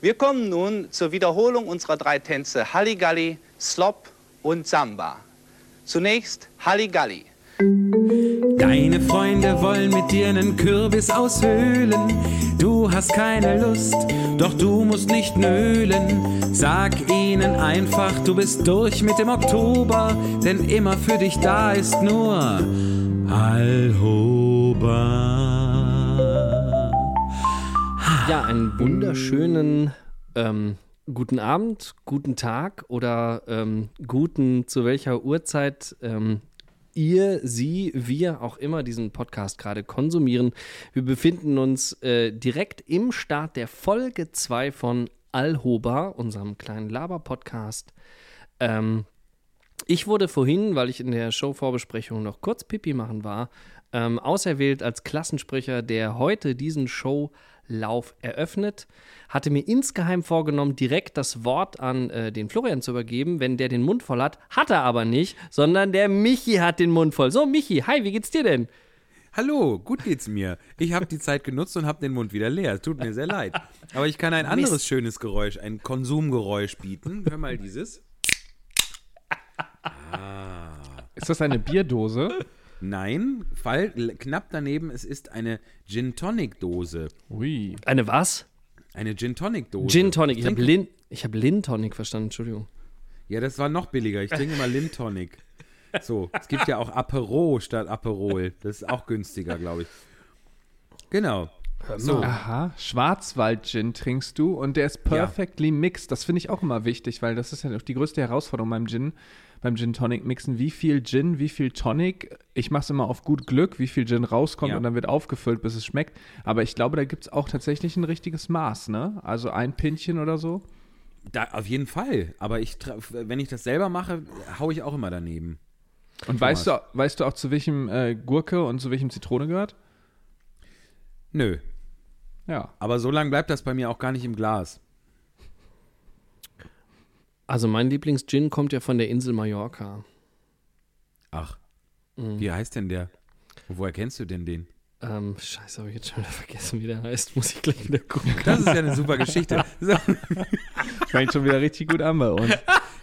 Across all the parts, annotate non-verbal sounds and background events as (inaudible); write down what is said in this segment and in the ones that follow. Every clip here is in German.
Wir kommen nun zur Wiederholung unserer drei Tänze Halligalli, Slop und Samba. Zunächst Halligalli. Deine Freunde wollen mit dir einen Kürbis aushöhlen. Du hast keine Lust, doch du musst nicht nölen. Sag ihnen einfach, du bist durch mit dem Oktober, denn immer für dich da ist nur Alhoba. Ja, einen wunderschönen ähm, guten Abend, guten Tag oder ähm, guten zu welcher Uhrzeit ähm, ihr, sie, wir auch immer diesen Podcast gerade konsumieren. Wir befinden uns äh, direkt im Start der Folge 2 von Alhoba, unserem kleinen Laber-Podcast. Ähm, ich wurde vorhin, weil ich in der Show-Vorbesprechung noch kurz Pipi machen war, ähm, auserwählt als Klassensprecher, der heute diesen Showlauf eröffnet. Hatte mir insgeheim vorgenommen, direkt das Wort an äh, den Florian zu übergeben, wenn der den Mund voll hat. Hat er aber nicht, sondern der Michi hat den Mund voll. So, Michi, hi, wie geht's dir denn? Hallo, gut geht's mir. Ich habe die Zeit genutzt und habe den Mund wieder leer. Es tut mir sehr leid. Aber ich kann ein anderes Mist. schönes Geräusch, ein Konsumgeräusch bieten. Hör mal dieses. Ist das eine Bierdose? Nein, Fall, knapp daneben, es ist eine Gin Tonic Dose. Ui. Eine was? Eine Gin Tonic Dose. Gin Tonic. Ich habe Lin, ich hab Lin Tonic verstanden, Entschuldigung. Ja, das war noch billiger. Ich trinke immer Lin Tonic. So, es gibt ja auch Apero statt Aperol. Das ist auch günstiger, glaube ich. Genau. So, Aha, Schwarzwald-Gin trinkst du und der ist perfectly mixed. Das finde ich auch immer wichtig, weil das ist ja auch die größte Herausforderung beim Gin, beim Gin Tonic mixen. Wie viel Gin, wie viel Tonic? Ich mache es immer auf gut Glück, wie viel Gin rauskommt Ja. und dann wird aufgefüllt, bis es schmeckt. Aber ich glaube, da gibt es auch tatsächlich ein richtiges Maß, ne? Also ein Pinchen oder so. da, auf jeden Fall. Aber ich, wenn ich das selber mache, haue ich auch immer daneben. Und weißt du, weißt du auch, zu welchem äh, Gurke und zu welchem Zitrone gehört? Nö. Ja. Aber so lange bleibt das bei mir auch gar nicht im Glas. Also mein Lieblings-Gin kommt ja von der Insel Mallorca. Ach, Mhm. wie heißt denn der? Und woher kennst du denn den? Ähm, scheiße, habe ich jetzt schon wieder vergessen, wie der heißt. Muss ich gleich wieder gucken. Das ist ja eine super Geschichte. So, (laughs) Fängt schon wieder richtig gut an bei uns.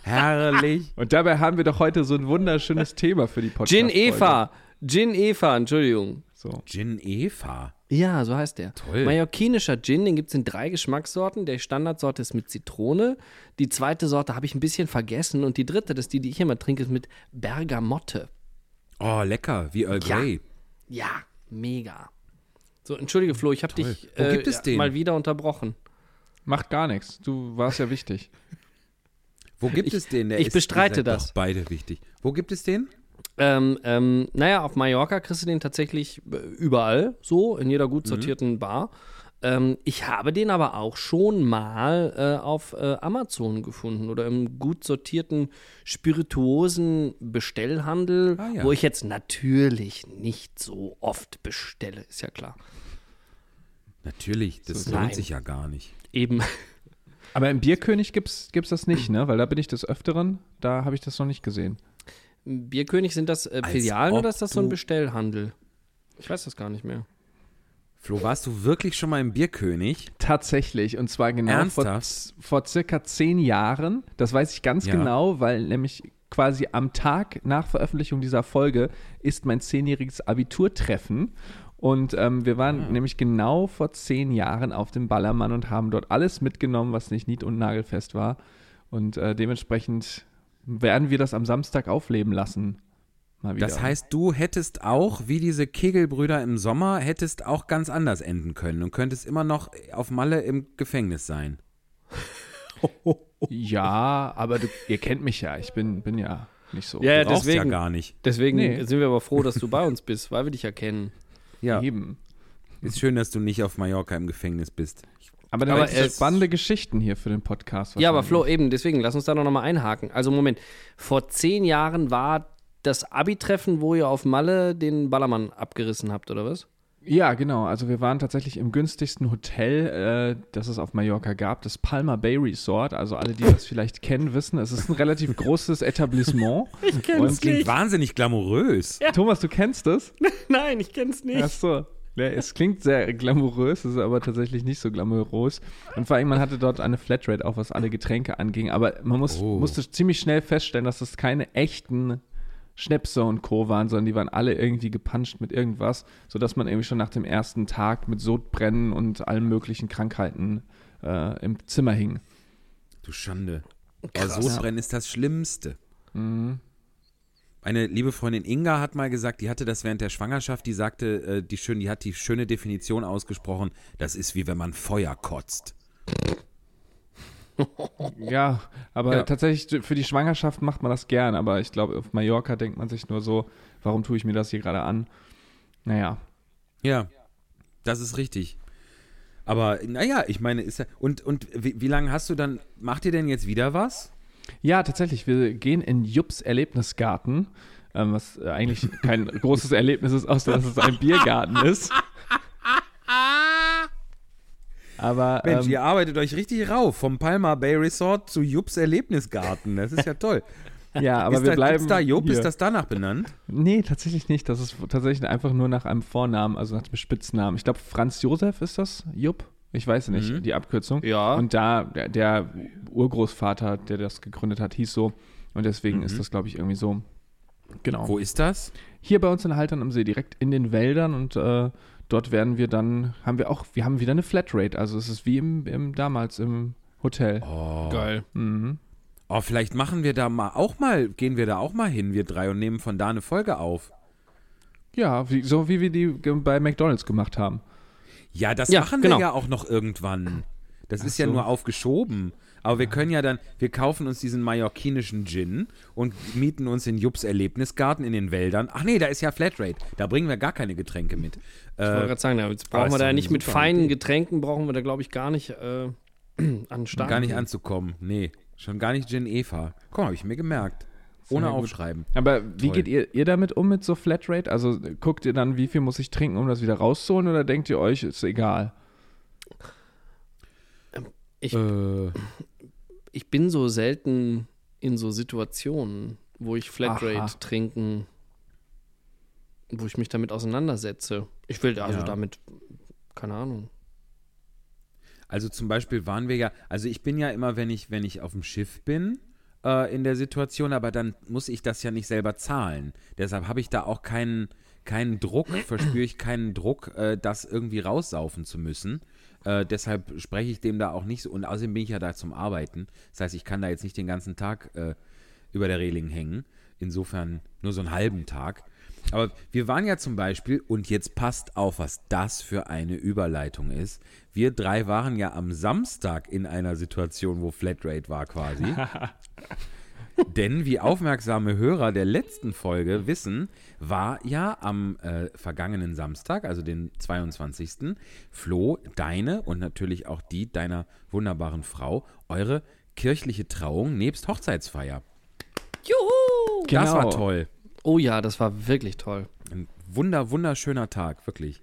herrlich. Und dabei haben wir doch heute so ein wunderschönes Thema für die podcast Gin Eva. Gin Eva, Entschuldigung. So. Gin Eva. Ja, so heißt der. Toll. Mallorquinischer Gin, den gibt es in drei Geschmackssorten. Der Standardsorte ist mit Zitrone. Die zweite Sorte habe ich ein bisschen vergessen. Und die dritte, das ist die, die ich immer trinke, ist mit Bergamotte. Oh, lecker, wie Earl Ja. Grey. Ja, mega. So, entschuldige Flo, ich habe dich äh, gibt es den? mal wieder unterbrochen. Macht gar nichts. Du warst ja wichtig. Wo gibt es den? Der ich ist- bestreite das. Doch beide wichtig. Wo gibt es den? Ähm, ähm, naja, auf Mallorca kriegst du den tatsächlich äh, überall, so, in jeder gut sortierten Bar. Ähm, ich habe den aber auch schon mal äh, auf äh, Amazon gefunden oder im gut sortierten spirituosen Bestellhandel, Ah, ja. wo ich jetzt natürlich nicht so oft bestelle, ist ja klar. Natürlich, das So, lohnt nein. sich ja gar nicht. Eben. Aber im Bierkönig gibt's, gibt's das nicht, ne? Weil da bin ich des Öfteren. Da habe ich das noch nicht gesehen. Bierkönig, sind das äh, Filialen oder ist das so ein Bestellhandel? Ich weiß das gar nicht mehr. Flo, warst du wirklich schon mal im Bierkönig? Tatsächlich. Und zwar genau vor, vor circa zehn Jahren. Das weiß ich ganz Ja. genau, weil nämlich quasi am Tag nach Veröffentlichung dieser Folge ist mein zehnjähriges Abiturtreffen. Und ähm, wir waren nämlich genau vor zehn Jahren auf dem Ballermann und haben dort alles mitgenommen, was nicht nied- und nagelfest war. Und äh, dementsprechend werden wir das am Samstag aufleben lassen. Mal wieder. Das heißt, du hättest auch, wie diese Kegelbrüder im Sommer, hättest auch ganz anders enden können und könntest immer noch auf Malle im Gefängnis sein. (laughs) Ja, aber du, ihr kennt mich ja. Ich bin, bin ja nicht so. Ja, ja, Du deswegen, ja gar nicht. deswegen Nee. sind wir aber froh, dass du bei uns bist, weil wir dich erkennen. Ja, Eben. ist schön, dass du nicht auf Mallorca im Gefängnis bist. Aber da Aber es es- spannende Geschichten hier für den Podcast. Ja, aber. Flo, eben, deswegen, lass uns da noch mal einhaken. Also, Moment, vor zehn Jahren war das Abi-Treffen, wo ihr auf Malle den Ballermann abgerissen habt, oder was? Ja, genau. Also wir waren tatsächlich im günstigsten Hotel, äh, das es auf Mallorca gab, das Palma Bay Resort. Also alle, die das vielleicht kennen, wissen, es ist ein relativ (laughs) großes Etablissement. Ich kenn's Klingt wahnsinnig glamourös. Thomas, du kennst das? (laughs) Nein, ich kenn's nicht. Ach so. Ja, es klingt sehr glamourös, ist aber tatsächlich nicht so glamourös. Und vor allem, man hatte dort eine Flatrate, auch was alle Getränke anging. Aber man muss, Oh. musste ziemlich schnell feststellen, dass das keine echten Schnäpse und Co. waren, sondern die waren alle irgendwie gepanscht mit irgendwas, sodass man irgendwie schon nach dem ersten Tag mit Sodbrennen und allen möglichen Krankheiten äh, im Zimmer hing. Du Schande. Krass. Sodbrennen ist das Schlimmste. Eine liebe Freundin Inga hat mal gesagt, die hatte das während der Schwangerschaft, die sagte, äh, die, schön, die hat die schöne Definition ausgesprochen, das ist wie wenn man Feuer kotzt. (laughs) Ja, aber Ja. tatsächlich für die Schwangerschaft macht man das gern. Aber ich glaube, auf Mallorca denkt man sich nur so, warum tue ich mir das hier gerade an? Naja, Ja, das ist richtig. Aber naja, ich meine, ist ja. Und, und wie, wie lange hast du dann, macht ihr denn jetzt wieder was? Ja, tatsächlich. Wir gehen in Jups Erlebnisgarten, ähm, was äh, eigentlich kein (laughs) großes Erlebnis ist, außer dass es ein Biergarten ist. Aber Mensch, ähm, ihr arbeitet euch richtig rauf, vom Palma Bay Resort zu Jups Erlebnisgarten. Das ist ja toll. ja, aber ist wir da, bleiben. da Jupp, hier. ist das danach benannt? Nee, tatsächlich nicht. Das ist tatsächlich einfach nur nach einem Vornamen, also nach dem Spitznamen. Ich glaube, Franz Josef ist das, Jupp? Ich weiß nicht, Mhm. die Abkürzung. Ja. Und da, der, der Urgroßvater, der das gegründet hat, hieß so. Und deswegen ist das, glaube ich, irgendwie so. Genau. Mhm. Wo ist das? Hier bei uns in Haltern am See, direkt in den Wäldern und äh, dort werden wir dann, haben wir auch, wir haben wieder eine Flatrate. Also es ist wie im, im damals im Hotel. Oh. Geil. Mhm. oh, vielleicht machen wir da mal auch mal, gehen wir da auch mal hin, wir drei, und nehmen von da eine Folge auf. Ja, wie, so wie wir die bei McDonalds gemacht haben. Ja, das Ja, machen genau. wir ja auch noch irgendwann. Das ist ja so. nur aufgeschoben. Aber wir können ja dann, wir kaufen uns diesen mallorquinischen Gin und mieten uns in Jups Erlebnisgarten in den Wäldern. Ach nee, da ist ja Flatrate. Da bringen wir gar keine Getränke mit. Ich wollte Äh, gerade sagen, jetzt aber brauchen wir da ja nicht mit feinen Idee. Getränken, brauchen wir da, glaube ich, gar nicht äh, (clears throat) an Start. gar nicht anzukommen. Nee, schon gar nicht Gin Eva. Mal, habe ich mir gemerkt. Ohne aufschreiben. Aber wie Toll. geht ihr, ihr damit um mit so Flatrate? Also guckt ihr dann, wie viel muss ich trinken, um das wieder rauszuholen oder denkt ihr euch, ist egal? Ich, Äh, ich bin so selten in so Situationen, wo ich Flatrate Aha. trinken, wo ich mich damit auseinandersetze. Ich will also Ja. damit, keine Ahnung. Also zum Beispiel waren wir ja, also ich bin ja immer, wenn ich, wenn ich auf dem Schiff bin, äh, in der Situation, aber dann muss ich das ja nicht selber zahlen. Deshalb habe ich da auch keinen, keinen Druck, (clears throat) verspüre ich keinen Druck, äh, das irgendwie raussaufen zu müssen. Äh, deshalb spreche ich dem da auch nicht so. Und außerdem bin ich ja da zum Arbeiten. Das heißt, ich kann da jetzt nicht den ganzen Tag äh, über der Reling hängen. Insofern nur so einen halben Tag. Aber wir waren ja zum Beispiel, und jetzt passt auf, was das für eine Überleitung ist. Wir drei waren ja am Samstag in einer Situation, wo Flatrate war quasi. (laughs) Denn wie aufmerksame Hörer der letzten Folge wissen, war ja am äh, vergangenen Samstag, also den 22. Flo, deine und natürlich auch die deiner wunderbaren Frau, eure kirchliche Trauung nebst Hochzeitsfeier. Juhu! Das war Genau. toll. Oh ja, das war wirklich toll. Ein wunder, wunderschöner Tag, wirklich.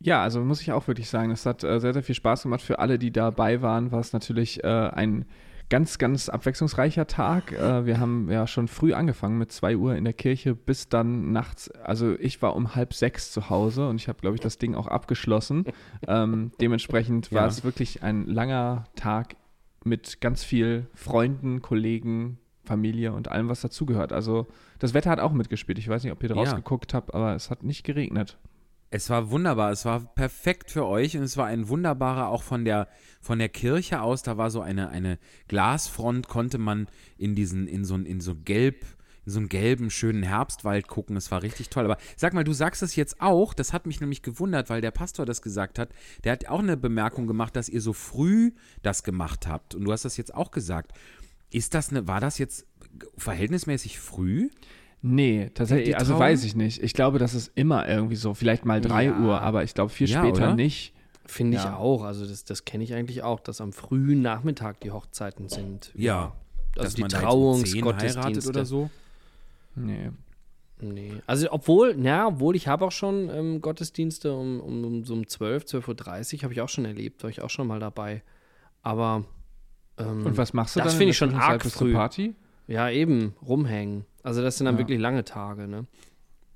Ja, also muss ich auch wirklich sagen, es hat äh, sehr, sehr viel Spaß gemacht. Für alle, die dabei waren, war es natürlich äh, ein ganz, ganz abwechslungsreicher Tag. Äh, wir haben ja schon früh angefangen mit 2 Uhr in der Kirche bis dann nachts. Also ich war um halb sechs zu Hause und ich habe, glaube ich, das Ding auch abgeschlossen. (laughs) ähm, dementsprechend war Ja. es wirklich ein langer Tag mit ganz viel Freunden, Kollegen, Familie und allem, was dazugehört. Also das Wetter hat auch mitgespielt. Ich weiß nicht, ob ihr draus Ja. geguckt habt, aber es hat nicht geregnet. Es war wunderbar, es war perfekt für euch und es war ein wunderbarer, auch von der, von der Kirche aus, da war so eine, eine Glasfront, konnte man in diesen, in so, in so gelb, in so einen gelben, schönen Herbstwald gucken. Es war richtig toll. Aber sag mal, du sagst es jetzt auch, das hat mich nämlich gewundert, weil der Pastor das gesagt hat. Der hat auch eine Bemerkung gemacht, dass ihr so früh das gemacht habt. Und du hast das jetzt auch gesagt. Ist das eine, war das jetzt verhältnismäßig früh? Nee, Die tatsächlich, also weiß ich nicht. Ich glaube, das ist immer irgendwie so, vielleicht mal 3 Ja. Uhr, aber ich glaube viel Ja, später oder? nicht. Finde ich Ja. auch. Also das, das kenne ich eigentlich auch, dass am frühen Nachmittag die Hochzeiten sind. Ja. Also die man da jetzt 10 heiratet Trauungsgottesdienste. oder so? Nee. Nee. Also obwohl, na, obwohl ich habe auch schon ähm, Gottesdienste um, um, um so um 12, 12.30 Uhr habe ich auch schon erlebt, war ich auch schon mal dabei. Aber ähm, Und was machst du das dann? finde in ich schon arg du früh. Party? Ja, eben, rumhängen. Also das sind dann Ja. wirklich lange Tage, ne?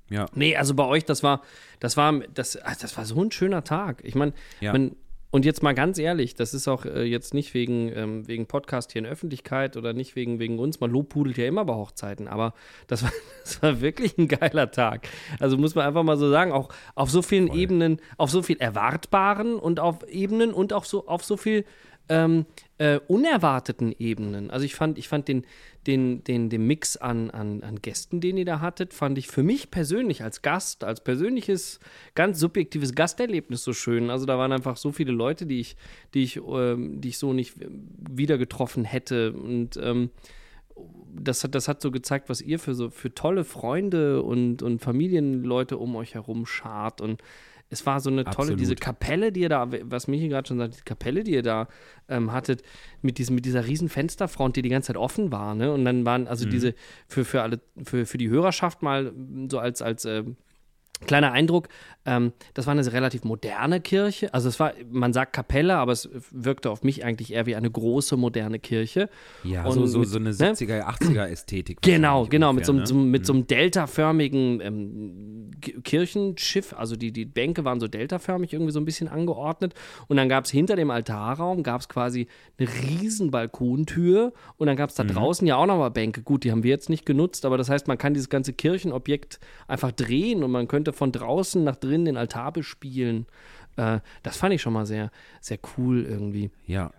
Ja. Nee, also bei euch, das war, das war, das, ach, das war so ein schöner Tag. Ich meine, Ja. man, und jetzt mal ganz ehrlich, das ist auch äh, jetzt nicht wegen, ähm, wegen Podcast hier in Öffentlichkeit oder nicht wegen, wegen uns. Man lobpudelt ja immer bei Hochzeiten, aber das war, (laughs) das war wirklich ein geiler Tag. Also muss man einfach mal so sagen, auch auf so vielen Ebenen, auf so viel Erwartbaren und auf Ebenen und auch so auf so viel ähm, äh, unerwarteten Ebenen. Also ich fand, ich fand den, den, den, den Mix an, an, an Gästen, den ihr da hattet, fand ich für mich persönlich als Gast, als persönliches, ganz subjektives Gasterlebnis so schön. Also da waren einfach so viele Leute, die ich, die ich, ähm, die ich so nicht wieder getroffen hätte. Und ähm, das hat, das hat so gezeigt, was ihr für so für tolle Freunde und, und Familienleute um euch herum schart. Und es war so eine tolle, Absolut. diese Kapelle, die ihr da, was Michi gerade schon sagt, die Kapelle, die ihr da ähm, hattet, mit, diesem, mit dieser riesen Fensterfront, die die ganze Zeit offen war, ne? Und dann waren also diese, für, für alle, für, für die Hörerschaft mal so als, als ähm, Kleiner Eindruck, ähm, das war eine relativ moderne Kirche. Also es war, man sagt Kapelle, aber es wirkte auf mich eigentlich eher wie eine große moderne Kirche. Ja, Und so, so, mit- so eine ne? 70er, 80er Ästhetik. (clears throat) Genau, genau, mit so, ungefähr, ne? mit so einem deltaförmigen ähm, Ki- Kirchenschiff, also die, die Bänke waren so deltaförmig irgendwie so ein bisschen angeordnet und dann gab es hinter dem Altarraum, gab es quasi eine riesen Balkontür und dann gab es da Mhm. draußen ja auch nochmal Bänke. Gut, die haben wir jetzt nicht genutzt, aber das heißt, man kann dieses ganze Kirchenobjekt einfach drehen und man könnte von draußen nach drinnen den Altar bespielen. Äh, das fand ich schon mal sehr, sehr cool irgendwie. Ja.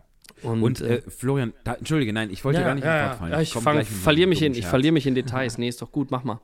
Und, Und äh, äh, Florian, da, entschuldige, nein, ich wollte gar nicht Wort fallen. ja, ich komm fang, verliere mich, in- ich Scherz. verliere mich in Details. Nee, ist doch gut, mach mal.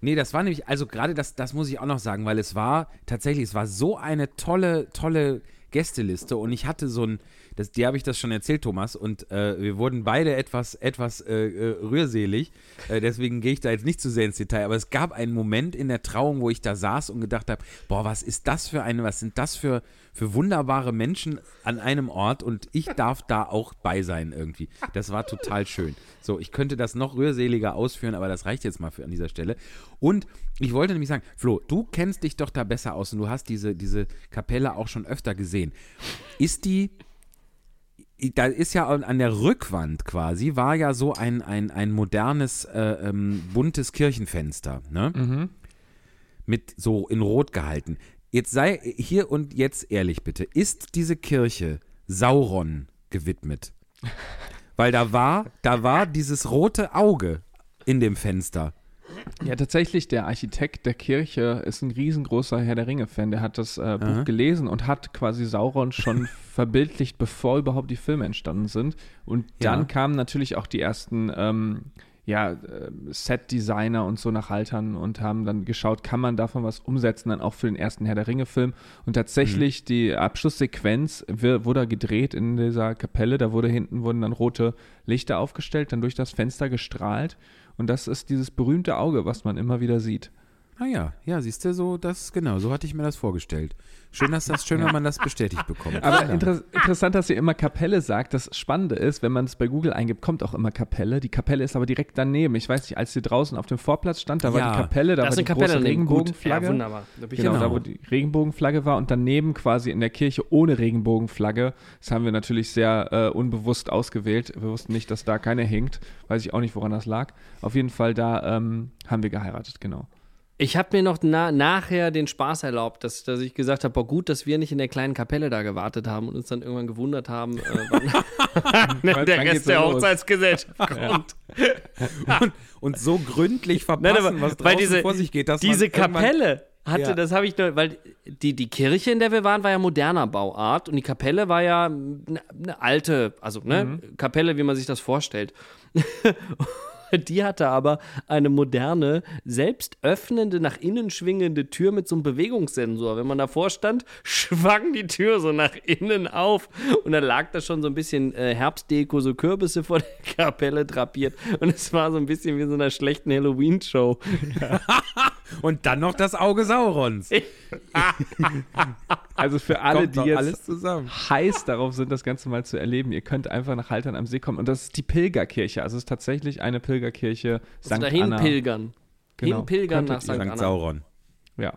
Nee, das war nämlich, also gerade das, das muss ich auch noch sagen, weil es war tatsächlich, es war so eine tolle, tolle Gästeliste und ich hatte so ein, das, dir habe ich das schon erzählt, Thomas, und äh, wir wurden beide etwas, etwas äh, äh, rührselig, äh, deswegen gehe ich da jetzt nicht zu sehr ins Detail, aber es gab einen Moment in der Trauung, wo ich da saß und gedacht habe, boah, was ist das für eine, was sind das für, für wunderbare Menschen an einem Ort und ich darf da auch bei sein irgendwie. Das war total schön. So, ich könnte das noch rührseliger ausführen, aber das reicht jetzt mal für an dieser Stelle. Und ich wollte nämlich sagen, Flo, du kennst dich doch da besser aus und du hast diese, diese Kapelle auch schon öfter gesehen. Ist die, da ist ja an der Rückwand quasi, war ja so ein, ein, ein modernes, äh, ähm, buntes Kirchenfenster, ne? Mit so in Rot gehalten. Jetzt sei hier und jetzt ehrlich bitte, ist diese Kirche Sauron gewidmet? (laughs) Weil da war, da war dieses rote Auge in dem Fenster. Ja, tatsächlich, der Architekt der Kirche ist ein riesengroßer Herr der Ringe-Fan. Der hat das äh, Buch gelesen und hat quasi Sauron schon (laughs) verbildlicht, bevor überhaupt die Filme entstanden sind. Und dann Ja. kamen natürlich auch die ersten ähm, ja, äh, Set-Designer und so nach Haltern und haben dann geschaut, kann man davon was umsetzen, dann auch für den ersten Herr der Ringe-Film. Und tatsächlich, die Abschlusssequenz wurde gedreht in dieser Kapelle. Da wurde hinten wurden dann rote Lichter aufgestellt, dann durch das Fenster gestrahlt. Und das ist dieses berühmte Auge, was man immer wieder sieht. Ah ja, ja, siehst du, so, das, genau, so hatte ich mir das vorgestellt. Schön, dass das, schön, wenn man das bestätigt bekommt. Aber inter interessant, dass ihr immer Kapelle sagt. Das Spannende ist, wenn man es bei Google eingibt, kommt auch immer Kapelle. Die Kapelle ist aber direkt daneben. Ich weiß nicht, als sie draußen auf dem Vorplatz stand, da war Ja. die Kapelle, da war ist die eine Kapelle große. Regenbogenflagge. Ja, wunderbar. Da bin ich Genau, genau. da wo die Regenbogenflagge war und daneben quasi in der Kirche ohne Regenbogenflagge. Das haben wir natürlich sehr äh, unbewusst ausgewählt. Wir wussten nicht, dass da keine hinkt. Weiß ich auch nicht, woran das lag. Auf jeden Fall, da ähm, haben wir geheiratet, genau. Ich habe mir noch na nachher den Spaß erlaubt, dass, dass ich gesagt habe, boah, gut, dass wir nicht in der kleinen Kapelle da gewartet haben und uns dann irgendwann gewundert haben, äh, wann (laughs) der Rest der? Hochzeitsgesellschaft kommt. (laughs) und, und so gründlich (laughs) verpassen, Nein, aber was draußen diese, vor sich geht, dass diese Kapelle hatte, Ja. das habe ich nur, weil die, die Kirche, in der wir waren, war ja moderner Bauart und die Kapelle war ja eine, eine alte, also ne, Mhm. Kapelle, wie man sich das vorstellt. (laughs) Die hatte aber eine moderne, selbst öffnende, nach innen schwingende Tür mit so einem Bewegungssensor. Wenn man davor stand, (laughs) schwang die Tür so nach innen auf. Und da lag da schon so ein bisschen äh, Herbstdeko, so Kürbisse vor der (laughs) Kapelle drapiert. Und es war so ein bisschen wie in so einer schlechten Halloween-Show. Und dann noch das Auge Saurons. (laughs) Also für alle, Kommt die jetzt alles zusammen. heiß darauf sind, das Ganze mal zu erleben. Ihr könnt einfach nach Haltern am See kommen. Und das ist die Pilgerkirche. Also es ist tatsächlich eine Pilgerkirche St. Also dahin Anna. pilgern. Genau. Hinpilgern nach St. St. Anna. Sauron. Ja.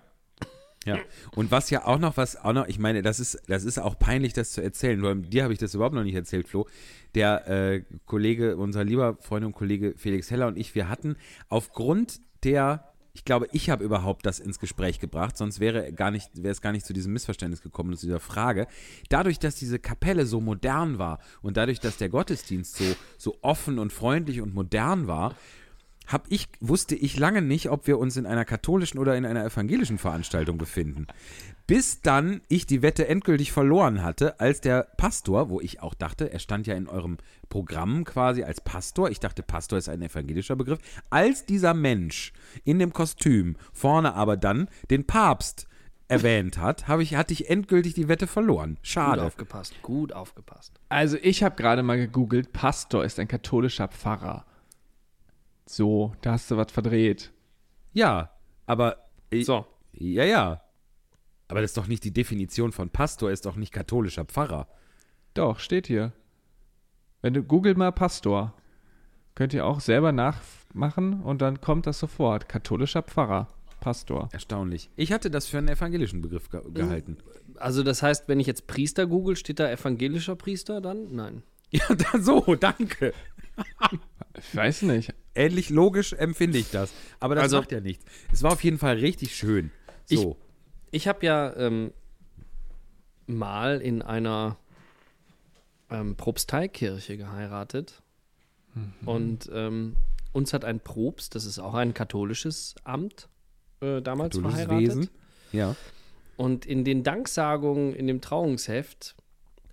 Ja. Und was ja auch noch, was auch noch, ich meine, das ist, das ist auch peinlich, das zu erzählen. Nur dir habe ich das überhaupt noch nicht erzählt, Flo. Der äh, Kollege, unser lieber Freund und Kollege Felix Heller und ich, wir hatten aufgrund der, ich glaube, ich habe überhaupt das ins Gespräch gebracht, sonst wäre, gar nicht, wäre es gar nicht zu diesem Missverständnis gekommen, zu dieser Frage. Dadurch, dass diese Kapelle so modern war und dadurch, dass der Gottesdienst so, so offen und freundlich und modern war, hab ich, wusste ich lange nicht, ob wir uns in einer katholischen oder in einer evangelischen Veranstaltung befinden. Bis dann ich die Wette endgültig verloren hatte, als der Pastor, wo ich auch dachte, er stand ja in eurem Programm quasi als Pastor, ich dachte, Pastor ist ein evangelischer Begriff, als dieser Mensch in dem Kostüm vorne aber dann den Papst erwähnt hat, habe ich, hatte ich endgültig die Wette verloren. Gut Schade. aufgepasst, gut aufgepasst. Also ich habe gerade mal gegoogelt, Pastor ist ein katholischer Pfarrer. So, da hast du was verdreht. Ja, aber. So. Ja, ja. Aber das ist doch nicht die Definition von Pastor, ist doch nicht katholischer Pfarrer. Doch, steht hier. Wenn du googelt mal Pastor, könnt ihr auch selber nachmachen und dann kommt das sofort. Katholischer Pfarrer, Pastor. Erstaunlich. Ich hatte das für einen evangelischen Begriff ge gehalten. Also das heißt, wenn ich jetzt Priester google, steht da evangelischer Priester dann? Nein. (laughs) Ja, dann so, danke. Ich weiß nicht. Ähnlich logisch empfinde ich das. Aber das Also- macht ja nichts. Es war auf jeden Fall richtig schön. So. Ich habe ja ähm, mal in einer ähm, Propsteikirche geheiratet. Und ähm, uns hat ein Propst, das ist auch ein katholisches Amt, äh, damals Katholisches verheiratet. Wesen. Ja. Und in den Danksagungen in dem Trauungsheft,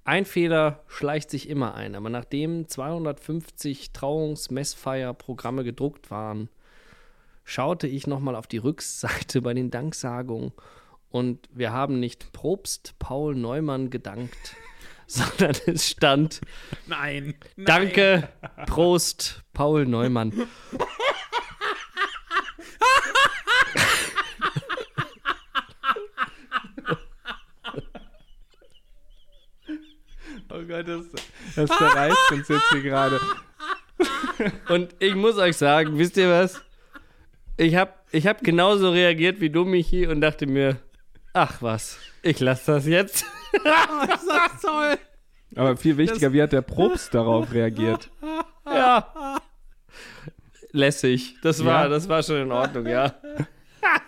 ein Fehler schleicht sich immer ein, aber nachdem 250 Trauungsmessfeierprogramme gedruckt waren, schaute ich nochmal auf die Rückseite bei den Danksagungen und wir haben nicht Propst Paul Neumann gedankt, (laughs) sondern es stand Nein. Danke, Prost, Paul Neumann. Oh Gott, das, das zerreißt uns jetzt hier gerade. Und ich muss euch sagen, wisst ihr was? Ich habe ich hab genauso reagiert wie du, Michi, und dachte mir, ach was, ich lasse das jetzt. (laughs) Aber viel wichtiger, wie hat der Propst darauf reagiert? Ja. Lässig. Das war, Ja? das war schon in Ordnung, ja.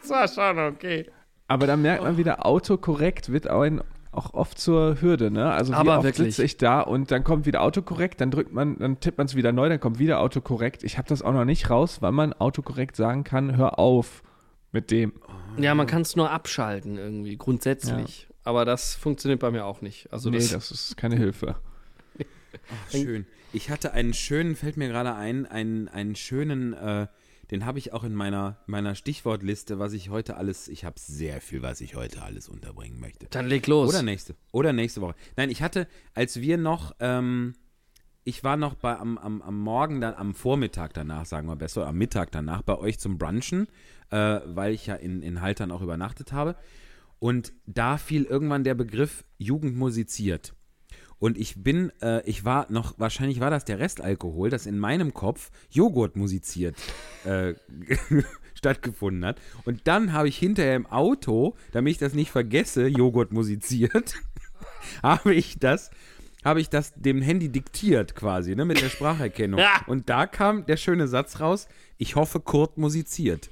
Das war schon okay. Aber da merkt man wieder, autokorrekt wird ein, auch oft zur Hürde, ne? Also wie Aber oft wirklich. sitze ich da und dann kommt wieder autokorrekt, dann drückt man, dann tippt man es wieder neu, dann kommt wieder autokorrekt. Ich habe das auch noch nicht raus, weil man autokorrekt sagen kann, hör auf mit dem. Ja, man kann es nur abschalten irgendwie, grundsätzlich. Aber das funktioniert bei mir auch nicht. Also nee, das, das ist keine Hilfe. Ach, schön. Ich hatte einen schönen, fällt mir gerade ein, einen, einen schönen, äh, den habe ich auch in meiner, meiner Stichwortliste, was ich heute alles, ich habe sehr viel, was ich heute alles unterbringen möchte. dann leg los. Oder nächste. Oder nächste Woche. Nein, ich hatte, als wir noch, ähm, ich war noch bei, am, am, am Morgen, dann am Vormittag danach, sagen wir besser, am Mittag danach bei euch zum Brunchen, äh, weil ich ja in, in Haltern auch übernachtet habe. Und da fiel irgendwann der Begriff Jugend musiziert. Und ich bin, äh, ich war noch, wahrscheinlich war das der Restalkohol, das in meinem Kopf Joghurt musiziert äh, (laughs) stattgefunden hat. Und dann habe ich hinterher im Auto, damit ich das nicht vergesse, Joghurt musiziert, (laughs) habe ich das, habe ich das dem Handy diktiert quasi, ne, mit der Spracherkennung. (laughs) Ja. Und da kam der schöne Satz raus, ich hoffe, Kurt musiziert.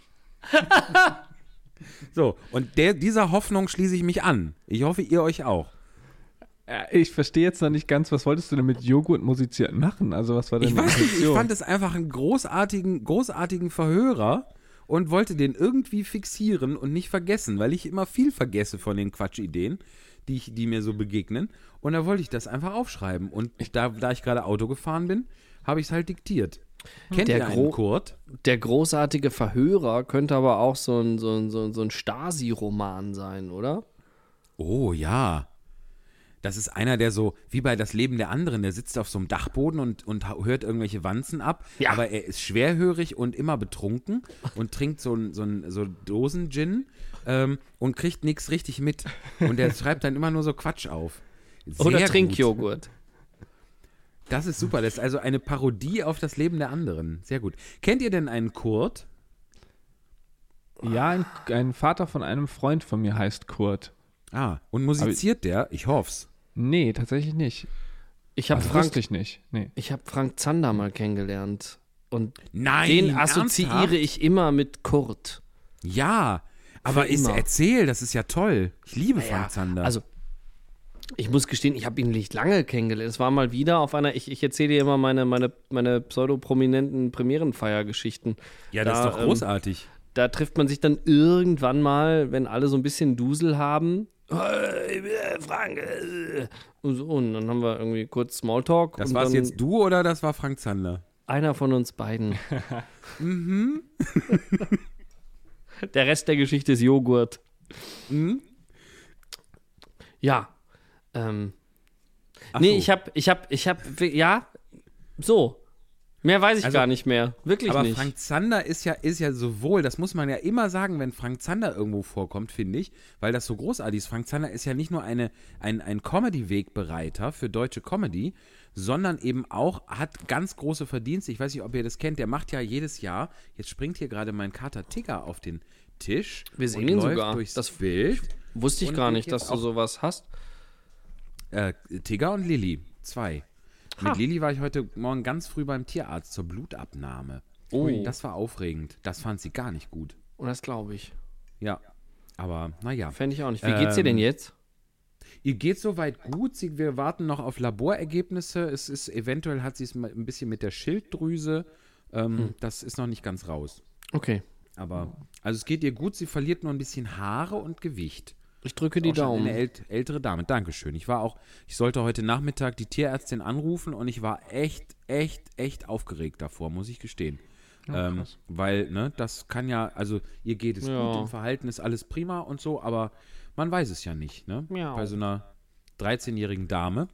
(laughs) so, und der, dieser Hoffnung schließe ich mich an. Ich hoffe, ihr euch auch. Äh, Ich verstehe jetzt noch nicht ganz, was wolltest du denn mit Joghurt musiziert machen? Also was war denn Ich weiß nicht, ich fand es einfach einen großartigen, großartigen Verhörer und wollte den irgendwie fixieren und nicht vergessen, weil ich immer viel vergesse von den Quatschideen, die, ich, die mir so begegnen. Und da wollte ich das einfach aufschreiben. Und da, da ich gerade Auto gefahren bin, habe ich es halt diktiert. Kennt Der ihr einen Kurt? Der großartige Verhörer könnte aber auch so ein, so ein, so ein, so ein Stasi-Roman sein, oder? Oh ja. Das ist einer, der so, wie bei Das Leben der anderen, der sitzt auf so einem Dachboden und, und hört irgendwelche Wanzen ab, Ja. aber er ist schwerhörig und immer betrunken und trinkt so, ein, so, ein, so Dosen-Gin ähm, und kriegt nichts richtig mit. Und der (laughs) schreibt dann immer nur so Quatsch auf. Sehr Oder. Trinkjoghurt. Das ist super. Das ist also eine Parodie auf das Leben der anderen. Sehr gut. Kennt ihr denn einen Kurt? Ja, ein, ein Vater von einem Freund von mir heißt Kurt. Ah, und musiziert der? Ich hoff's. Nee, tatsächlich nicht. Ich habe Also Frank, ich nicht. Nee. ich hab Frank Zander mal kennengelernt. Und Nein, den assoziiere ernsthaft? ich immer mit Kurt. Ja, aber ist, erzähl, das ist ja toll. Ich liebe Ja, Frank Zander. Also, ich muss gestehen, ich habe ihn nicht lange kennengelernt. Es war mal wieder auf einer, ich, ich erzähle dir immer meine, meine, meine pseudo-prominenten Premierenfeiergeschichten. ja, das da, ist doch ähm, großartig. Da trifft man sich dann irgendwann mal, wenn alle so ein bisschen Dusel haben. Hey, äh, Frank, äh, und, so, und dann haben wir irgendwie kurz Smalltalk. das und war's dann jetzt du oder das war Frank Zander? Einer von uns beiden. (laughs) Mhm. (laughs) der Rest der Geschichte ist Joghurt. Mhm. Ja. Ähm, Ach nee, so. ich hab, ich hab, ich hab, ja, so. Mehr weiß ich Also- gar nicht mehr. Wirklich Aber nicht. Frank Zander ist ja, ist ja sowohl, das muss man ja immer sagen, wenn Frank Zander irgendwo vorkommt, finde ich, weil das so großartig ist. Frank Zander ist ja nicht nur eine, ein, ein Comedy-Wegbereiter für deutsche Comedy, sondern eben auch hat ganz große Verdienste. Ich weiß nicht, ob ihr das kennt. Der macht ja jedes Jahr, jetzt springt hier gerade mein Kater Tigger auf den Tisch. Wir sehen ihn sogar. Durchs Das- Bild. Wusste ich gar nicht, dass du sowas hast. Äh, Tigger und Lilly, zwei. Mit Lilly war ich heute Morgen ganz früh beim Tierarzt zur Blutabnahme. Oh. Das war aufregend. Das fand sie gar nicht gut. Und das glaube ich. Ja. Aber naja. Fände ich auch nicht. Wie geht's dir denn Ähm, jetzt? Ihr geht soweit gut. Sie, wir warten noch auf Laborergebnisse. Es ist eventuell hat sie es mal ein bisschen mit der Schilddrüse. Ähm, Hm. Das ist noch nicht ganz raus. Okay. Aber also es geht ihr gut. Sie verliert nur ein bisschen Haare und Gewicht. Ich drücke die Daumen. Eine ält ältere Dame. Dankeschön. Ich war auch, ich sollte heute Nachmittag die Tierärztin anrufen und ich war echt, echt, echt aufgeregt davor, muss ich gestehen. ähm, weil, ne, das kann ja, also ihr geht es Ja. gut, im Verhalten ist alles prima und so, aber man weiß es ja nicht, ne? Miau. Bei so einer 13-jährigen Dame.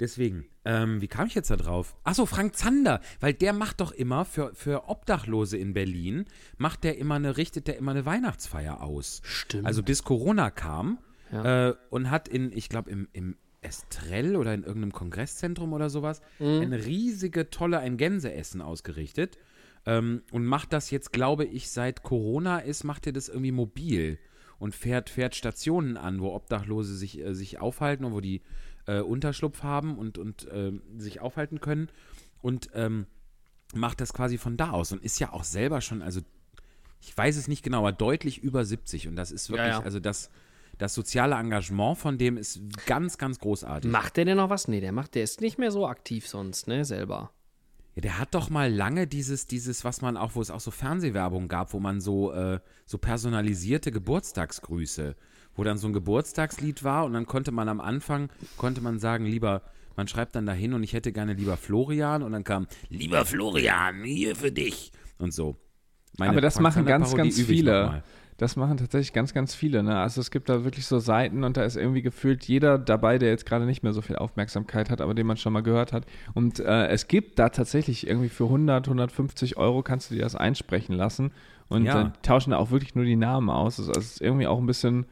Deswegen, ähm, wie kam ich jetzt da drauf? Achso, Frank Zander, weil der macht doch immer für, für Obdachlose in Berlin, macht der immer eine, richtet der immer eine Weihnachtsfeier aus. Stimmt. Also bis Corona kam Ja. äh, und hat in, ich glaube, im, im Estrell oder in irgendeinem Kongresszentrum oder sowas Mhm. eine riesige, tolle, ein Gänseessen ausgerichtet. Ähm, und macht das jetzt, glaube ich, seit Corona ist, macht er das irgendwie mobil und fährt, fährt Stationen an, wo Obdachlose sich, äh, sich aufhalten und wo die äh, Unterschlupf haben und, und ähm, sich aufhalten können. Und ähm, macht das quasi von da aus und ist ja auch selber schon, also ich weiß es nicht genau, aber deutlich über 70. Und das ist wirklich, Ja, ja. also das, das soziale Engagement von dem ist ganz, ganz großartig. Macht der denn noch was? Nee, der macht, der ist nicht mehr so aktiv sonst, ne, selber. Ja, der hat doch mal lange dieses, dieses, was man auch, wo es auch so Fernsehwerbung gab, wo man so, äh, so personalisierte Geburtstagsgrüße, wo dann so ein Geburtstagslied war und dann konnte man am Anfang, konnte man sagen, lieber, man schreibt dann dahin und ich hätte gerne lieber Florian und dann kam, lieber Florian, hier für dich und so. Meine Aber das machen ganz, ganz viele. Das machen tatsächlich ganz, ganz viele. Ne? Also es gibt da wirklich so Seiten und da ist irgendwie gefühlt jeder dabei, der jetzt gerade nicht mehr so viel Aufmerksamkeit hat, aber den man schon mal gehört hat. Und äh, es gibt da tatsächlich irgendwie für 100, 150 Euro kannst du dir das einsprechen lassen und Ja. äh, tauschen da auch wirklich nur die Namen aus. Also es ist irgendwie auch ein bisschen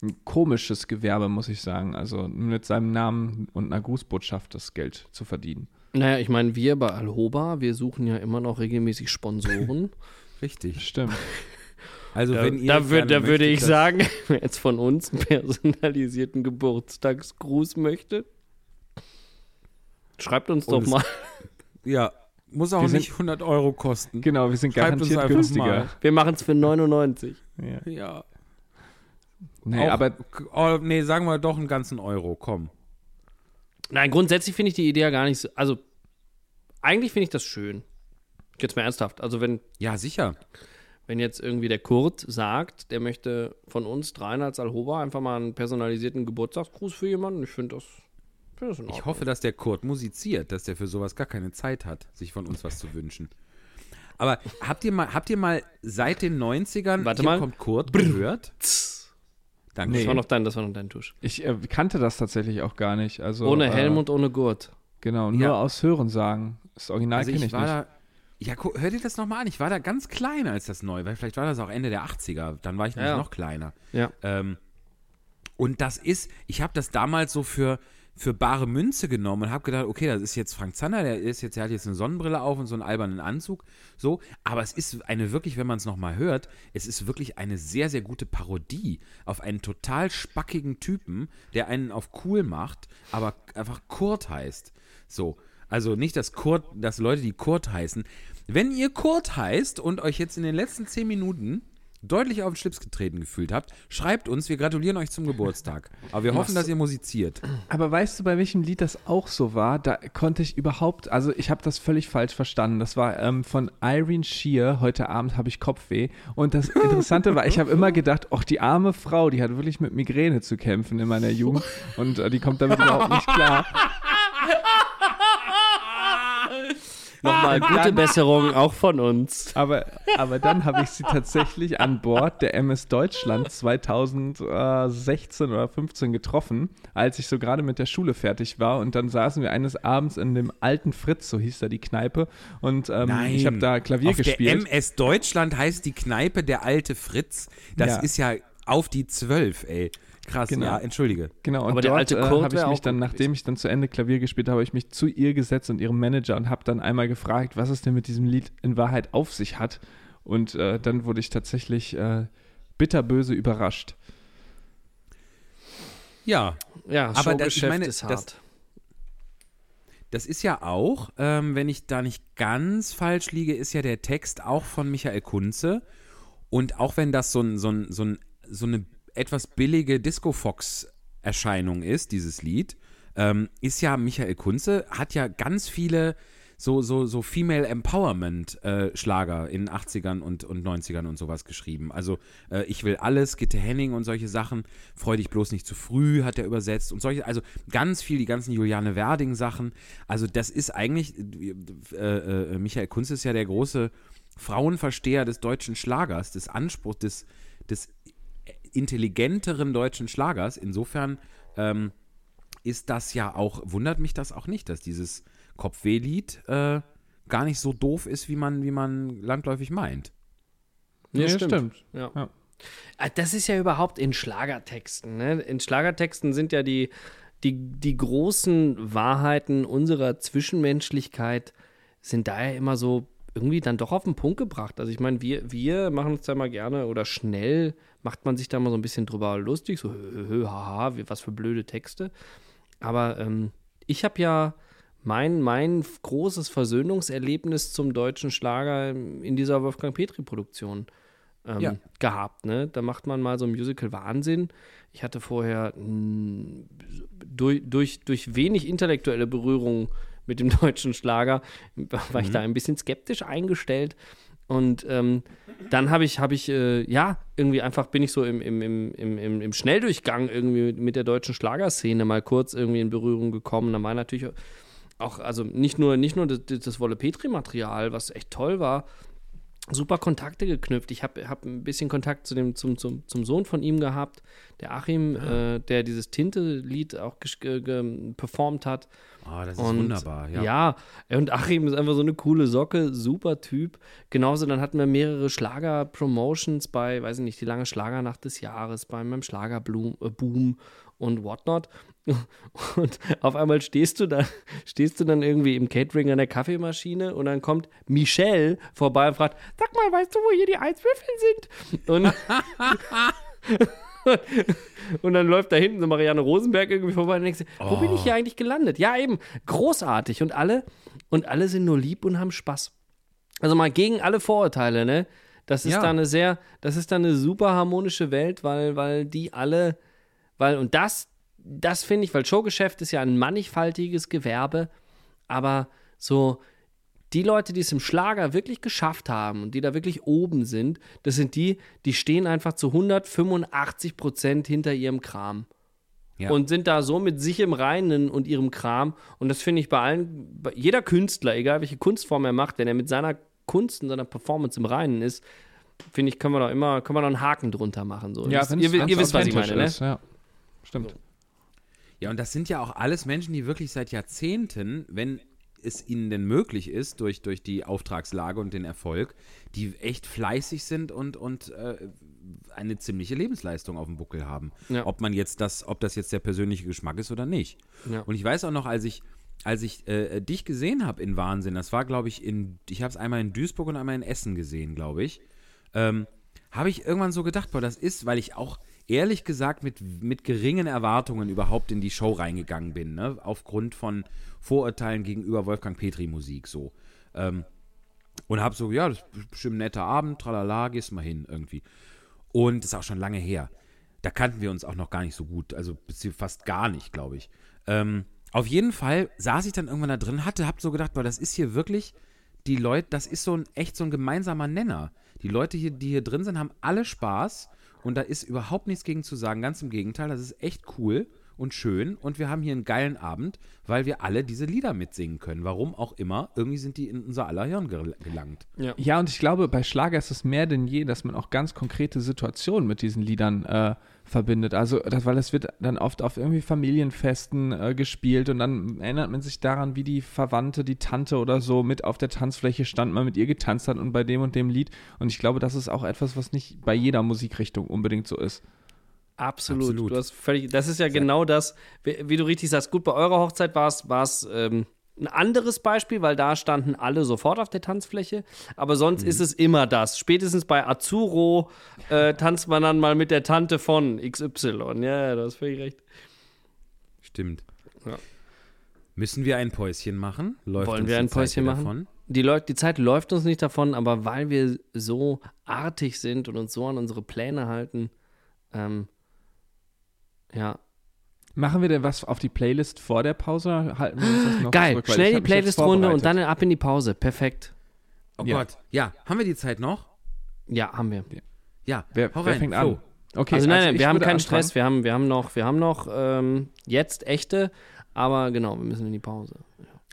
ein komisches Gewerbe, muss ich sagen. Also mit seinem Namen und einer Grußbotschaft das Geld zu verdienen. Naja, ich meine, wir bei Alhoba, wir suchen ja immer noch regelmäßig Sponsoren. (laughs) Richtig. Stimmt. Also Da, wenn ihr da, würd, da würde möchtet, ich dass- sagen, (laughs) wer jetzt von uns einen personalisierten Geburtstagsgruß möchte, schreibt uns doch mal. (laughs) Ja, muss auch Wir sind- nicht 100 Euro kosten. Genau, wir sind Schreibt garantiert günstiger. mal. Wir machen es für 99. Ja. Ja. Nee, Auch- aber oh, nee, sagen wir doch einen ganzen Euro, komm. Nein, grundsätzlich finde ich die Idee ja gar nicht so. Also, eigentlich finde ich das schön. Jetzt mal ernsthaft. Also, wenn, Ja, sicher. Wenn jetzt irgendwie der Kurt sagt, der möchte von uns dreien als Alhoba einfach mal einen personalisierten Geburtstagsgruß für jemanden, ich finde das, find das in Ich hoffe, dass der Kurt musiziert, dass der für sowas gar keine Zeit hat, sich von uns was zu wünschen. Aber habt ihr mal, habt ihr mal seit den 90ern Warte hier mal. kommt Kurt gehört? Danke. Das war noch dein, das war noch dein Tusch. ich äh, kannte das tatsächlich auch gar nicht. Also, ohne Helm äh, und ohne Gurt. Genau, nur Ja. aus Hören sagen. Das Original Also kenne ich, ich, war nicht. Ja, hör dir das nochmal an. Ich war da ganz klein, als das neu war. Vielleicht war das auch Ende der 80er. Dann war ich nämlich Ja. noch kleiner. Ja. Ähm, und das ist, ich habe das damals so für, für bare Münze genommen und habe gedacht, okay, das ist jetzt Frank Zander, der ist jetzt, der hat jetzt eine Sonnenbrille auf und so einen albernen Anzug, so. Aber es ist eine wirklich, wenn man es nochmal hört, es ist wirklich eine sehr, sehr gute Parodie auf einen total spackigen Typen, der einen auf cool macht, aber einfach Kurt heißt. So. Also nicht, dass Kurt, dass Leute, die Kurt heißen. Wenn ihr Kurt heißt und euch jetzt in den letzten zehn Minuten deutlich auf den Schlips getreten gefühlt habt, schreibt uns, wir gratulieren euch zum Geburtstag. Aber wir hoffen, dass ihr musiziert. Aber weißt du, bei welchem Lied das auch so war? Da konnte ich überhaupt, also ich habe das völlig falsch verstanden. Das war ähm, von Irene Shear, heute Abend habe ich Kopfweh. Und das Interessante war, ich habe immer gedacht, ach, die arme Frau, die hat wirklich mit Migräne zu kämpfen in meiner Jugend. Und äh, die kommt damit überhaupt nicht klar. (laughs) Nochmal gute dann- Besserung auch von uns. Aber, aber dann habe ich sie tatsächlich an Bord der MS Deutschland 2016 oder 15 getroffen, als ich so gerade mit der Schule fertig war. Und dann saßen wir eines Abends in dem alten Fritz, so hieß da die Kneipe. Und ähm, ich habe da Klavier auf gespielt. Der MS Deutschland heißt die Kneipe der alte Fritz. Das Ja. ist ja auf die zwölf, ey. Krass, Genau. ja, entschuldige. Genau, und Aber der dort alte äh, Kurt habe ich mich dann, nachdem ich dann zu Ende Klavier gespielt habe, habe ich mich zu ihr gesetzt und ihrem Manager und habe dann einmal gefragt, was es denn mit diesem Lied in Wahrheit auf sich hat. Und äh, dann wurde ich tatsächlich äh, bitterböse überrascht. Ja, Ja, Aber das- ich Showgeschäft meine, ist das- hart. Das ist ja auch, ähm, wenn ich da nicht ganz falsch liege, ist ja der Text auch von Michael Kunze. Und auch wenn das so, ein, so, ein, so, ein, so eine etwas billige Disco-Fox-Erscheinung ist, dieses Lied, ähm, ist ja Michael Kunze, hat ja ganz viele so, so, so Female Empowerment-Schlager in den 80ern und, und 90ern und sowas geschrieben. Also äh, Ich will alles, Gitte Henning und solche Sachen. Freu dich bloß nicht zu früh, hat er übersetzt und solche, also ganz viel, die ganzen Juliane Werding-Sachen. Also das ist eigentlich, äh, äh, Michael Kunze ist ja der große Frauenversteher des deutschen Schlagers, des Anspruchs, des, des intelligenteren deutschen Schlagers. Insofern ähm, ist das ja auch, wundert mich das auch nicht, dass dieses Kopfweh-Lied äh, gar nicht so doof ist, wie man, wie man landläufig meint. Ja, Ja, stimmt. stimmt. Ja. Ja. Ah, Das ist ja überhaupt in Schlagertexten. Ne? In Schlagertexten sind ja die, die, die großen Wahrheiten unserer Zwischenmenschlichkeit sind daher immer so irgendwie dann doch auf den Punkt gebracht. Also ich meine, wir, wir machen uns da mal gerne oder schnell macht man sich da mal so ein bisschen drüber lustig, so hö, hö, hö, haha, was für blöde Texte. Aber ähm, ich habe ja mein, mein großes Versöhnungserlebnis zum deutschen Schlager in dieser Wolfgang Petri-Produktion ähm, Ja. gehabt. Ne? Da macht man mal so ein Musical Wahnsinn. Ich hatte vorher mh, durch, durch, durch wenig intellektuelle Berührung mit dem (laughs) deutschen Schlager, war ich da ein bisschen skeptisch eingestellt. Und ähm, dann habe ich, habe ich, äh, ja, irgendwie einfach bin ich so im, im, im, im, im, im Schnelldurchgang irgendwie mit der deutschen Schlagerszene mal kurz irgendwie in Berührung gekommen. Da war natürlich auch, also nicht nur, nicht nur das, das Wolle Petri-Material, was echt toll war, super Kontakte geknüpft. Ich habe hab ein bisschen Kontakt zu dem, zum, zum, zum Sohn von ihm gehabt, der Achim, äh, der dieses Tinte-Lied auch ge, performt hat. Ah, das ist Und wunderbar, ja. Ja, und Achim ist einfach so eine coole Socke, super Typ. Genauso, dann hatten wir mehrere Schlager-Promotions bei, weiß ich nicht, die lange Schlagernacht des Jahres, beim, beim Schlagerboom äh, und whatnot. Und auf einmal stehst du da, stehst du dann irgendwie im Catering an der Kaffeemaschine und dann kommt Michelle vorbei und fragt, sag mal, weißt du, wo hier die Eiswürfel sind? Und (laughs) Und dann läuft da hinten so Marianne Rosenberg irgendwie vorbei und denkst, dir, wo bin ich hier eigentlich gelandet? Ja, eben, großartig. Und alle, und alle sind nur lieb und haben Spaß. Also mal gegen alle Vorurteile, ne? Das ist Ja. da eine sehr, das ist da eine super harmonische Welt, weil, weil die alle, weil, und das, das finde ich, weil Showgeschäft ist ja ein mannigfaltiges Gewerbe, aber so die Leute, die es im Schlager wirklich geschafft haben und die da wirklich oben sind, das sind die, die stehen einfach zu 185 Prozent hinter ihrem Kram. Ja. Und sind da so mit sich im Reinen und ihrem Kram. Und das finde ich bei allen, bei jeder Künstler, egal welche Kunstform er macht, wenn er mit seiner Kunst und seiner Performance im Reinen ist, finde ich, können wir doch immer, können wir doch einen Haken drunter machen. So. Ja, ihr, ihr wisst, was ich meine, ne? ist, Ja. Stimmt. Ja, und das sind ja auch alles Menschen, die wirklich seit Jahrzehnten, wenn es ihnen denn möglich ist, durch, durch die Auftragslage und den Erfolg, die echt fleißig sind und, und äh, eine ziemliche Lebensleistung auf dem Buckel haben. Ja. Ob man jetzt das, ob das jetzt der persönliche Geschmack ist oder nicht. Ja. Und ich weiß auch noch, als ich, als ich äh, dich gesehen habe in Wahnsinn, das war, glaube ich, in, ich habe es einmal in Duisburg und einmal in Essen gesehen, glaube ich, ähm, habe ich irgendwann so gedacht, boah, das ist, weil ich auch ehrlich gesagt mit, mit geringen Erwartungen überhaupt in die Show reingegangen bin, ne? aufgrund von Vorurteilen gegenüber Wolfgang Petri Musik so. Ähm, und habe so, ja, das ist bestimmt ein netter Abend, tralala, gehst mal hin irgendwie. Und das ist auch schon lange her. Da kannten wir uns auch noch gar nicht so gut, also fast gar nicht, glaube ich. Ähm, auf jeden Fall saß ich dann irgendwann da drin, hatte, hab so gedacht, weil das ist hier wirklich, die Leute, das ist so ein echt so ein gemeinsamer Nenner. Die Leute hier, die hier drin sind, haben alle Spaß und da ist überhaupt nichts gegen zu sagen. Ganz im Gegenteil, das ist echt cool und schön und wir haben hier einen geilen Abend, weil wir alle diese Lieder mitsingen können. Warum auch immer, irgendwie sind die in unser aller Hirn gel gelangt. Ja. ja, und ich glaube, bei Schlager ist es mehr denn je, dass man auch ganz konkrete Situationen mit diesen Liedern äh, verbindet. Also, das, weil es wird dann oft auf irgendwie Familienfesten äh, gespielt und dann erinnert man sich daran, wie die Verwandte, die Tante oder so mit auf der Tanzfläche stand, mal mit ihr getanzt hat und bei dem und dem Lied. Und ich glaube, das ist auch etwas, was nicht bei jeder Musikrichtung unbedingt so ist. Absolut. Absolut. Du hast völlig, das ist ja genau das, wie, wie du richtig sagst. Gut, bei eurer Hochzeit war es ähm, ein anderes Beispiel, weil da standen alle sofort auf der Tanzfläche. Aber sonst mhm. ist es immer das. Spätestens bei Azuro äh, tanzt man dann mal mit der Tante von XY. Ja, du hast völlig recht. Stimmt. Ja. Müssen wir ein Päuschen machen? Läuft Wollen wir ein Päuschen machen? Davon? Die, die Zeit läuft uns nicht davon, aber weil wir so artig sind und uns so an unsere Pläne halten, ähm, ja. Machen wir denn was auf die Playlist vor der Pause? Halten wir uns das noch Geil, zurück, schnell die Playlist-Runde und dann ab in die Pause. Perfekt. Oh ja. Gott, ja. Haben wir die Zeit noch? Ja, haben wir. Ja, wer, wer fängt Flo. an? Okay, also nein, also nein, wir haben keinen anfangen. Stress. Wir haben, wir haben noch, wir haben noch ähm, jetzt echte, aber genau, wir müssen in die Pause.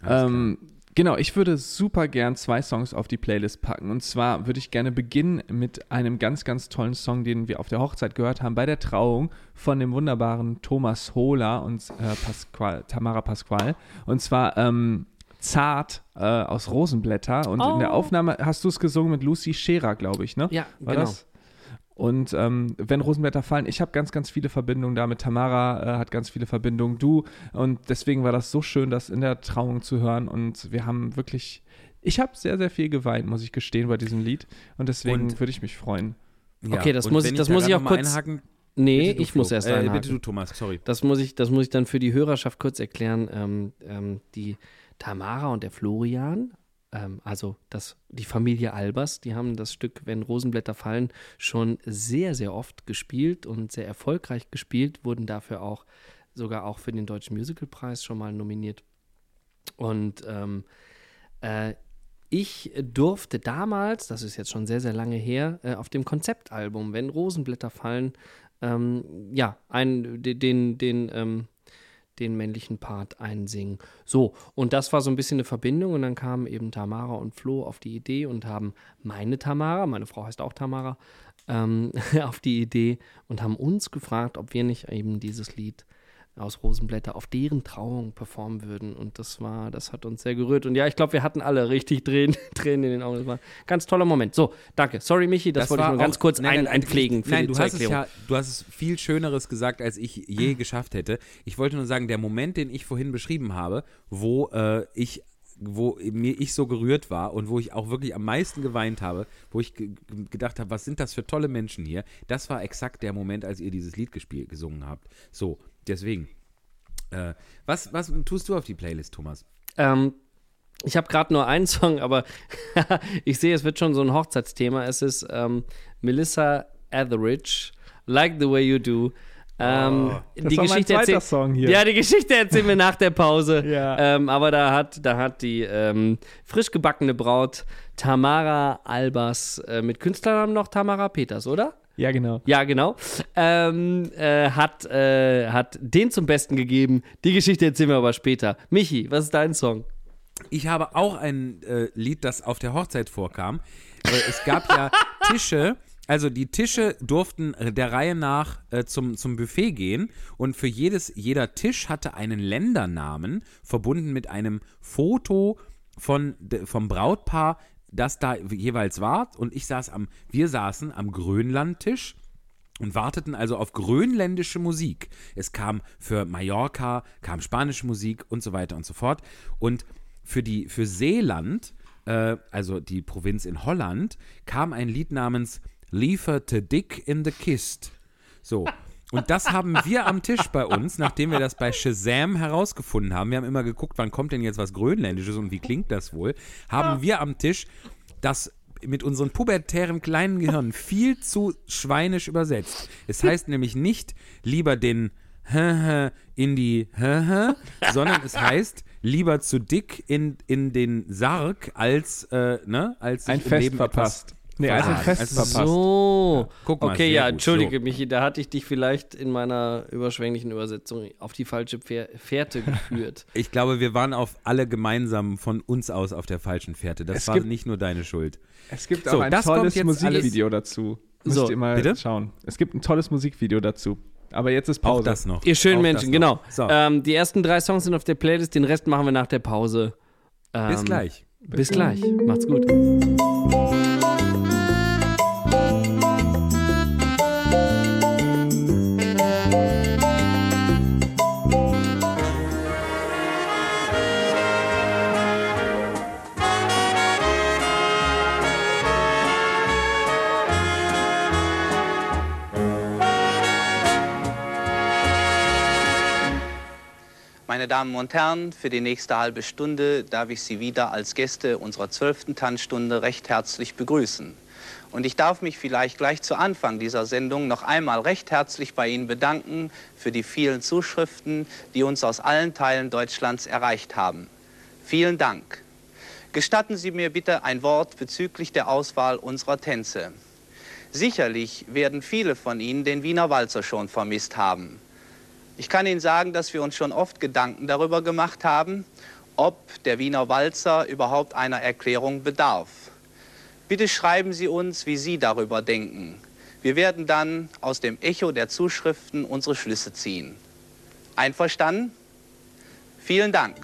Ja. Ähm, Genau, ich würde super gern zwei Songs auf die Playlist packen. Und zwar würde ich gerne beginnen mit einem ganz, ganz tollen Song, den wir auf der Hochzeit gehört haben, bei der Trauung von dem wunderbaren Thomas Hohler und äh, Pasqual, Tamara Pasqual. Und zwar ähm, Zart äh, aus Rosenblätter. Und oh. in der oh. Aufnahme hast du es gesungen mit Lucy Scherer, glaube ich, ne? Ja, War genau. Das? Und ähm, wenn Rosenblätter fallen, ich habe ganz, ganz viele Verbindungen damit. Tamara äh, hat ganz viele Verbindungen, du. Und deswegen war das so schön, das in der Trauung zu hören. Und wir haben wirklich, ich habe sehr, sehr viel geweint, muss ich gestehen, bei diesem Lied. Und deswegen würde ich mich freuen. Ja, okay, das muss ich, das muss ich auch kurz. Einhaken, nee, ich Flo. muss erst äh, Bitte du, Thomas, sorry. Das muss ich, das muss ich dann für die Hörerschaft kurz erklären. Ähm, ähm, die Tamara und der Florian ähm, also das, die Familie Albers, die haben das Stück Wenn Rosenblätter fallen schon sehr, sehr oft gespielt und sehr erfolgreich gespielt, wurden dafür auch sogar auch für den Deutschen Musicalpreis schon mal nominiert. Und ähm, äh, ich durfte damals, das ist jetzt schon sehr, sehr lange her, äh, auf dem Konzeptalbum Wenn Rosenblätter fallen, ähm, ja, ein, den, den, ähm, den männlichen Part einsingen. So, und das war so ein bisschen eine Verbindung und dann kamen eben Tamara und Flo auf die Idee und haben meine Tamara, meine Frau heißt auch Tamara, ähm, (laughs) auf die Idee und haben uns gefragt, ob wir nicht eben dieses Lied aus Rosenblätter auf deren Trauung performen würden. Und das war, das hat uns sehr gerührt. Und ja, ich glaube, wir hatten alle richtig Tränen, (laughs) Tränen in den Augen. Das war ein ganz toller Moment. So, danke. Sorry, Michi, das, das wollte ich nur ganz kurz nein, ein, einpflegen. Für nein, du hast, es ja, du hast es viel Schöneres gesagt, als ich je geschafft hätte. Ich wollte nur sagen, der Moment, den ich vorhin beschrieben habe, wo äh, ich wo mir ich so gerührt war und wo ich auch wirklich am meisten geweint habe, wo ich gedacht habe, was sind das für tolle Menschen hier, das war exakt der Moment, als ihr dieses Lied gespielt, gesungen habt. So, Deswegen. Äh, was, was tust du auf die Playlist, Thomas? Ähm, ich habe gerade nur einen (laughs) Song, aber (laughs) ich sehe, es wird schon so ein Hochzeitsthema. Es ist ähm, Melissa Etheridge, Like the Way You Do. Ähm, oh, das die war Geschichte mein zweiter Song hier. Ja, die Geschichte erzählen wir nach der Pause. (laughs) ja. ähm, aber da hat, da hat die ähm, frisch gebackene Braut Tamara Albers äh, mit Künstlernamen noch Tamara Peters, oder? Ja, genau. Ja, genau. Ähm, äh, hat, äh, hat den zum Besten gegeben. Die Geschichte erzählen wir aber später. Michi, was ist dein Song? Ich habe auch ein äh, Lied, das auf der Hochzeit vorkam. es gab ja (laughs) Tische. Also die Tische durften der Reihe nach äh, zum, zum Buffet gehen und für jedes, jeder Tisch hatte einen Ländernamen, verbunden mit einem Foto von, vom Brautpaar, das da jeweils war. Und ich saß am, wir saßen am Grönlandtisch und warteten also auf grönländische Musik. Es kam für Mallorca, kam spanische Musik und so weiter und so fort. Und für die, für Seeland, äh, also die Provinz in Holland, kam ein Lied namens Liefer te Dick in the Kist. So. Und das haben wir am Tisch bei uns, nachdem wir das bei Shazam herausgefunden haben. Wir haben immer geguckt, wann kommt denn jetzt was Grönländisches und wie klingt das wohl? Haben wir am Tisch das mit unseren pubertären kleinen Gehirnen viel zu schweinisch übersetzt. Es heißt nämlich nicht lieber den in die sondern es heißt lieber zu dick in, in den Sarg als, äh, ne, als Ein Fest Leben verpasst. Nee, als ein verraten. Fest Also, verpasst. So. Guck mal, okay, ja, gut, entschuldige so. Michi, da hatte ich dich vielleicht in meiner überschwänglichen Übersetzung auf die falsche Fährte geführt. (laughs) Ich glaube, wir waren auf alle gemeinsam von uns aus auf der falschen Fährte. Das Es war gibt- nicht nur deine Schuld. Es gibt So, auch ein das kommt tolles jetzt Musikvideo dazu. Müsst So, ihr mal bitte? schauen. Es gibt ein tolles Musikvideo dazu. Aber jetzt ist Auch Pause. das noch. Ihr schönen Auch Menschen, genau. So, Ähm, die ersten drei Songs sind auf der Playlist, den Rest machen wir nach der Pause. Ähm, bis gleich. Bis gleich. Macht's gut. Meine Damen und Herren, für die nächste halbe Stunde darf ich Sie wieder als Gäste unserer zwölften Tanzstunde recht herzlich begrüßen. Und ich darf mich vielleicht gleich zu Anfang dieser Sendung noch einmal recht herzlich bei Ihnen bedanken für die vielen Zuschriften, die uns aus allen Teilen Deutschlands erreicht haben. Vielen Dank. Gestatten Sie mir bitte ein Wort bezüglich der Auswahl unserer Tänze. Sicherlich werden viele von Ihnen den Wiener Walzer schon vermisst haben. Ich kann Ihnen sagen, dass wir uns schon oft Gedanken darüber gemacht haben, ob der Wiener Walzer überhaupt einer Erklärung bedarf. Bitte schreiben Sie uns, wie Sie darüber denken. Wir werden dann aus dem Echo der Zuschriften unsere Schlüsse ziehen. Einverstanden? Vielen Dank.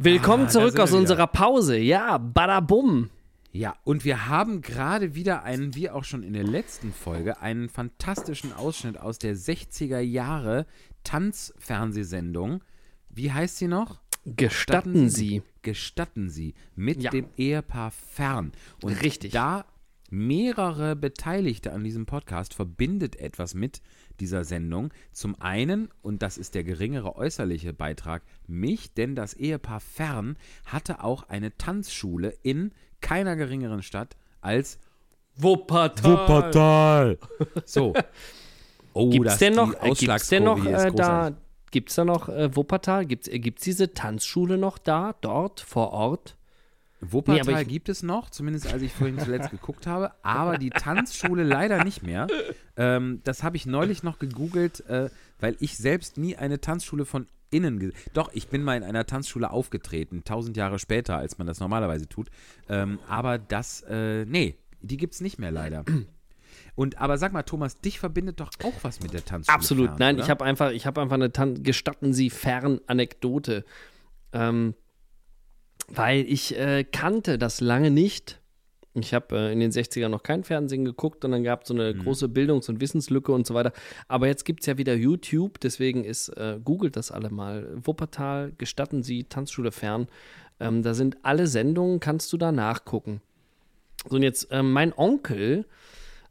Willkommen Ah, zurück aus wieder. unserer Pause. Ja, badabum. Ja, und wir haben gerade wieder einen, wie auch schon in der letzten Folge, einen fantastischen Ausschnitt aus der 60er Jahre Tanzfernsehsendung. Wie heißt sie noch? Gestatten Sie. Gestatten Sie mit Ja. dem Ehepaar Fern. Und Richtig. da mehrere Beteiligte an diesem Podcast verbindet etwas mit dieser Sendung. Zum einen, und das ist der geringere äußerliche Beitrag, mich, denn das Ehepaar Fern hatte auch eine Tanzschule in keiner geringeren Stadt als Wuppertal. Wuppertal. So. Oh, Gibt's das- denn noch, äh, gibt's denn noch äh, da, gibt's da noch äh, Wuppertal? Gibt's, äh, gibt's diese Tanzschule noch da, dort, vor Ort? Wuppertal Nee, ich- gibt es noch, zumindest als ich vorhin zuletzt geguckt habe, aber die Tanzschule leider nicht mehr. Ähm, das habe ich neulich noch gegoogelt, äh, weil ich selbst nie eine Tanzschule von innen Doch, ich bin mal in einer Tanzschule aufgetreten, tausend Jahre später, als man das normalerweise tut. Ähm, aber das, äh, nee, die gibt es nicht mehr leider. Und aber sag mal, Thomas, dich verbindet doch auch was mit der Tanzschule. Absolut. Fern, Nein, oder? ich habe einfach, ich habe einfach eine Tan gestatten Sie fern Anekdote. Ähm, weil ich äh, kannte das lange nicht. Ich habe äh, in den 60ern noch kein Fernsehen geguckt und dann gab es so eine große Bildungs- und Wissenslücke und so weiter. Aber jetzt gibt es ja wieder YouTube, deswegen ist, äh, googelt das alle mal. Wuppertal, gestatten Sie, Tanzschule fern. Ähm, da sind alle Sendungen, kannst du da nachgucken. So, und jetzt ähm, mein Onkel,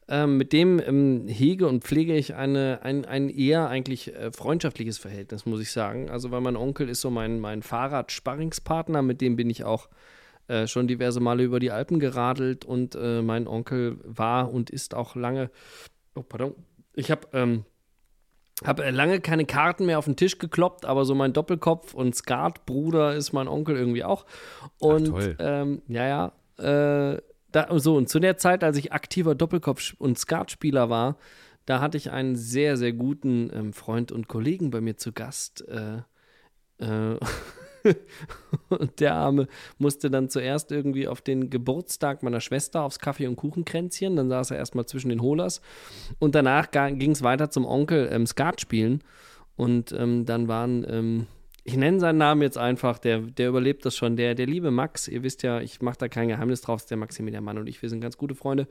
ähm, mit dem ähm, hege und pflege ich eine, ein, ein eher eigentlich äh, freundschaftliches Verhältnis, muss ich sagen. Also, weil mein Onkel ist so mein, mein Fahrradsparringspartner, mit dem bin ich auch äh, schon diverse Male über die Alpen geradelt und äh, mein Onkel war und ist auch lange. Oh, pardon. Ich habe ähm, habe äh, lange keine Karten mehr auf den Tisch gekloppt, aber so mein Doppelkopf und Skatbruder ist mein Onkel irgendwie auch. Und ähm, ja, ja, äh, da, so und zu der Zeit, als ich aktiver Doppelkopf- und Skatspieler war, da hatte ich einen sehr, sehr guten ähm, Freund und Kollegen bei mir zu Gast. Äh, äh, (laughs) (laughs) und der Arme musste dann zuerst irgendwie auf den Geburtstag meiner Schwester aufs Kaffee- und Kuchenkränzchen. Dann saß er erstmal zwischen den Holers. Und danach ging es weiter zum Onkel ähm, Skat spielen. Und ähm, dann waren, ähm, ich nenne seinen Namen jetzt einfach, der, der überlebt das schon, der, der liebe Max, ihr wisst ja, ich mache da kein Geheimnis drauf, ist der Maximilian Mann und ich, wir sind ganz gute Freunde.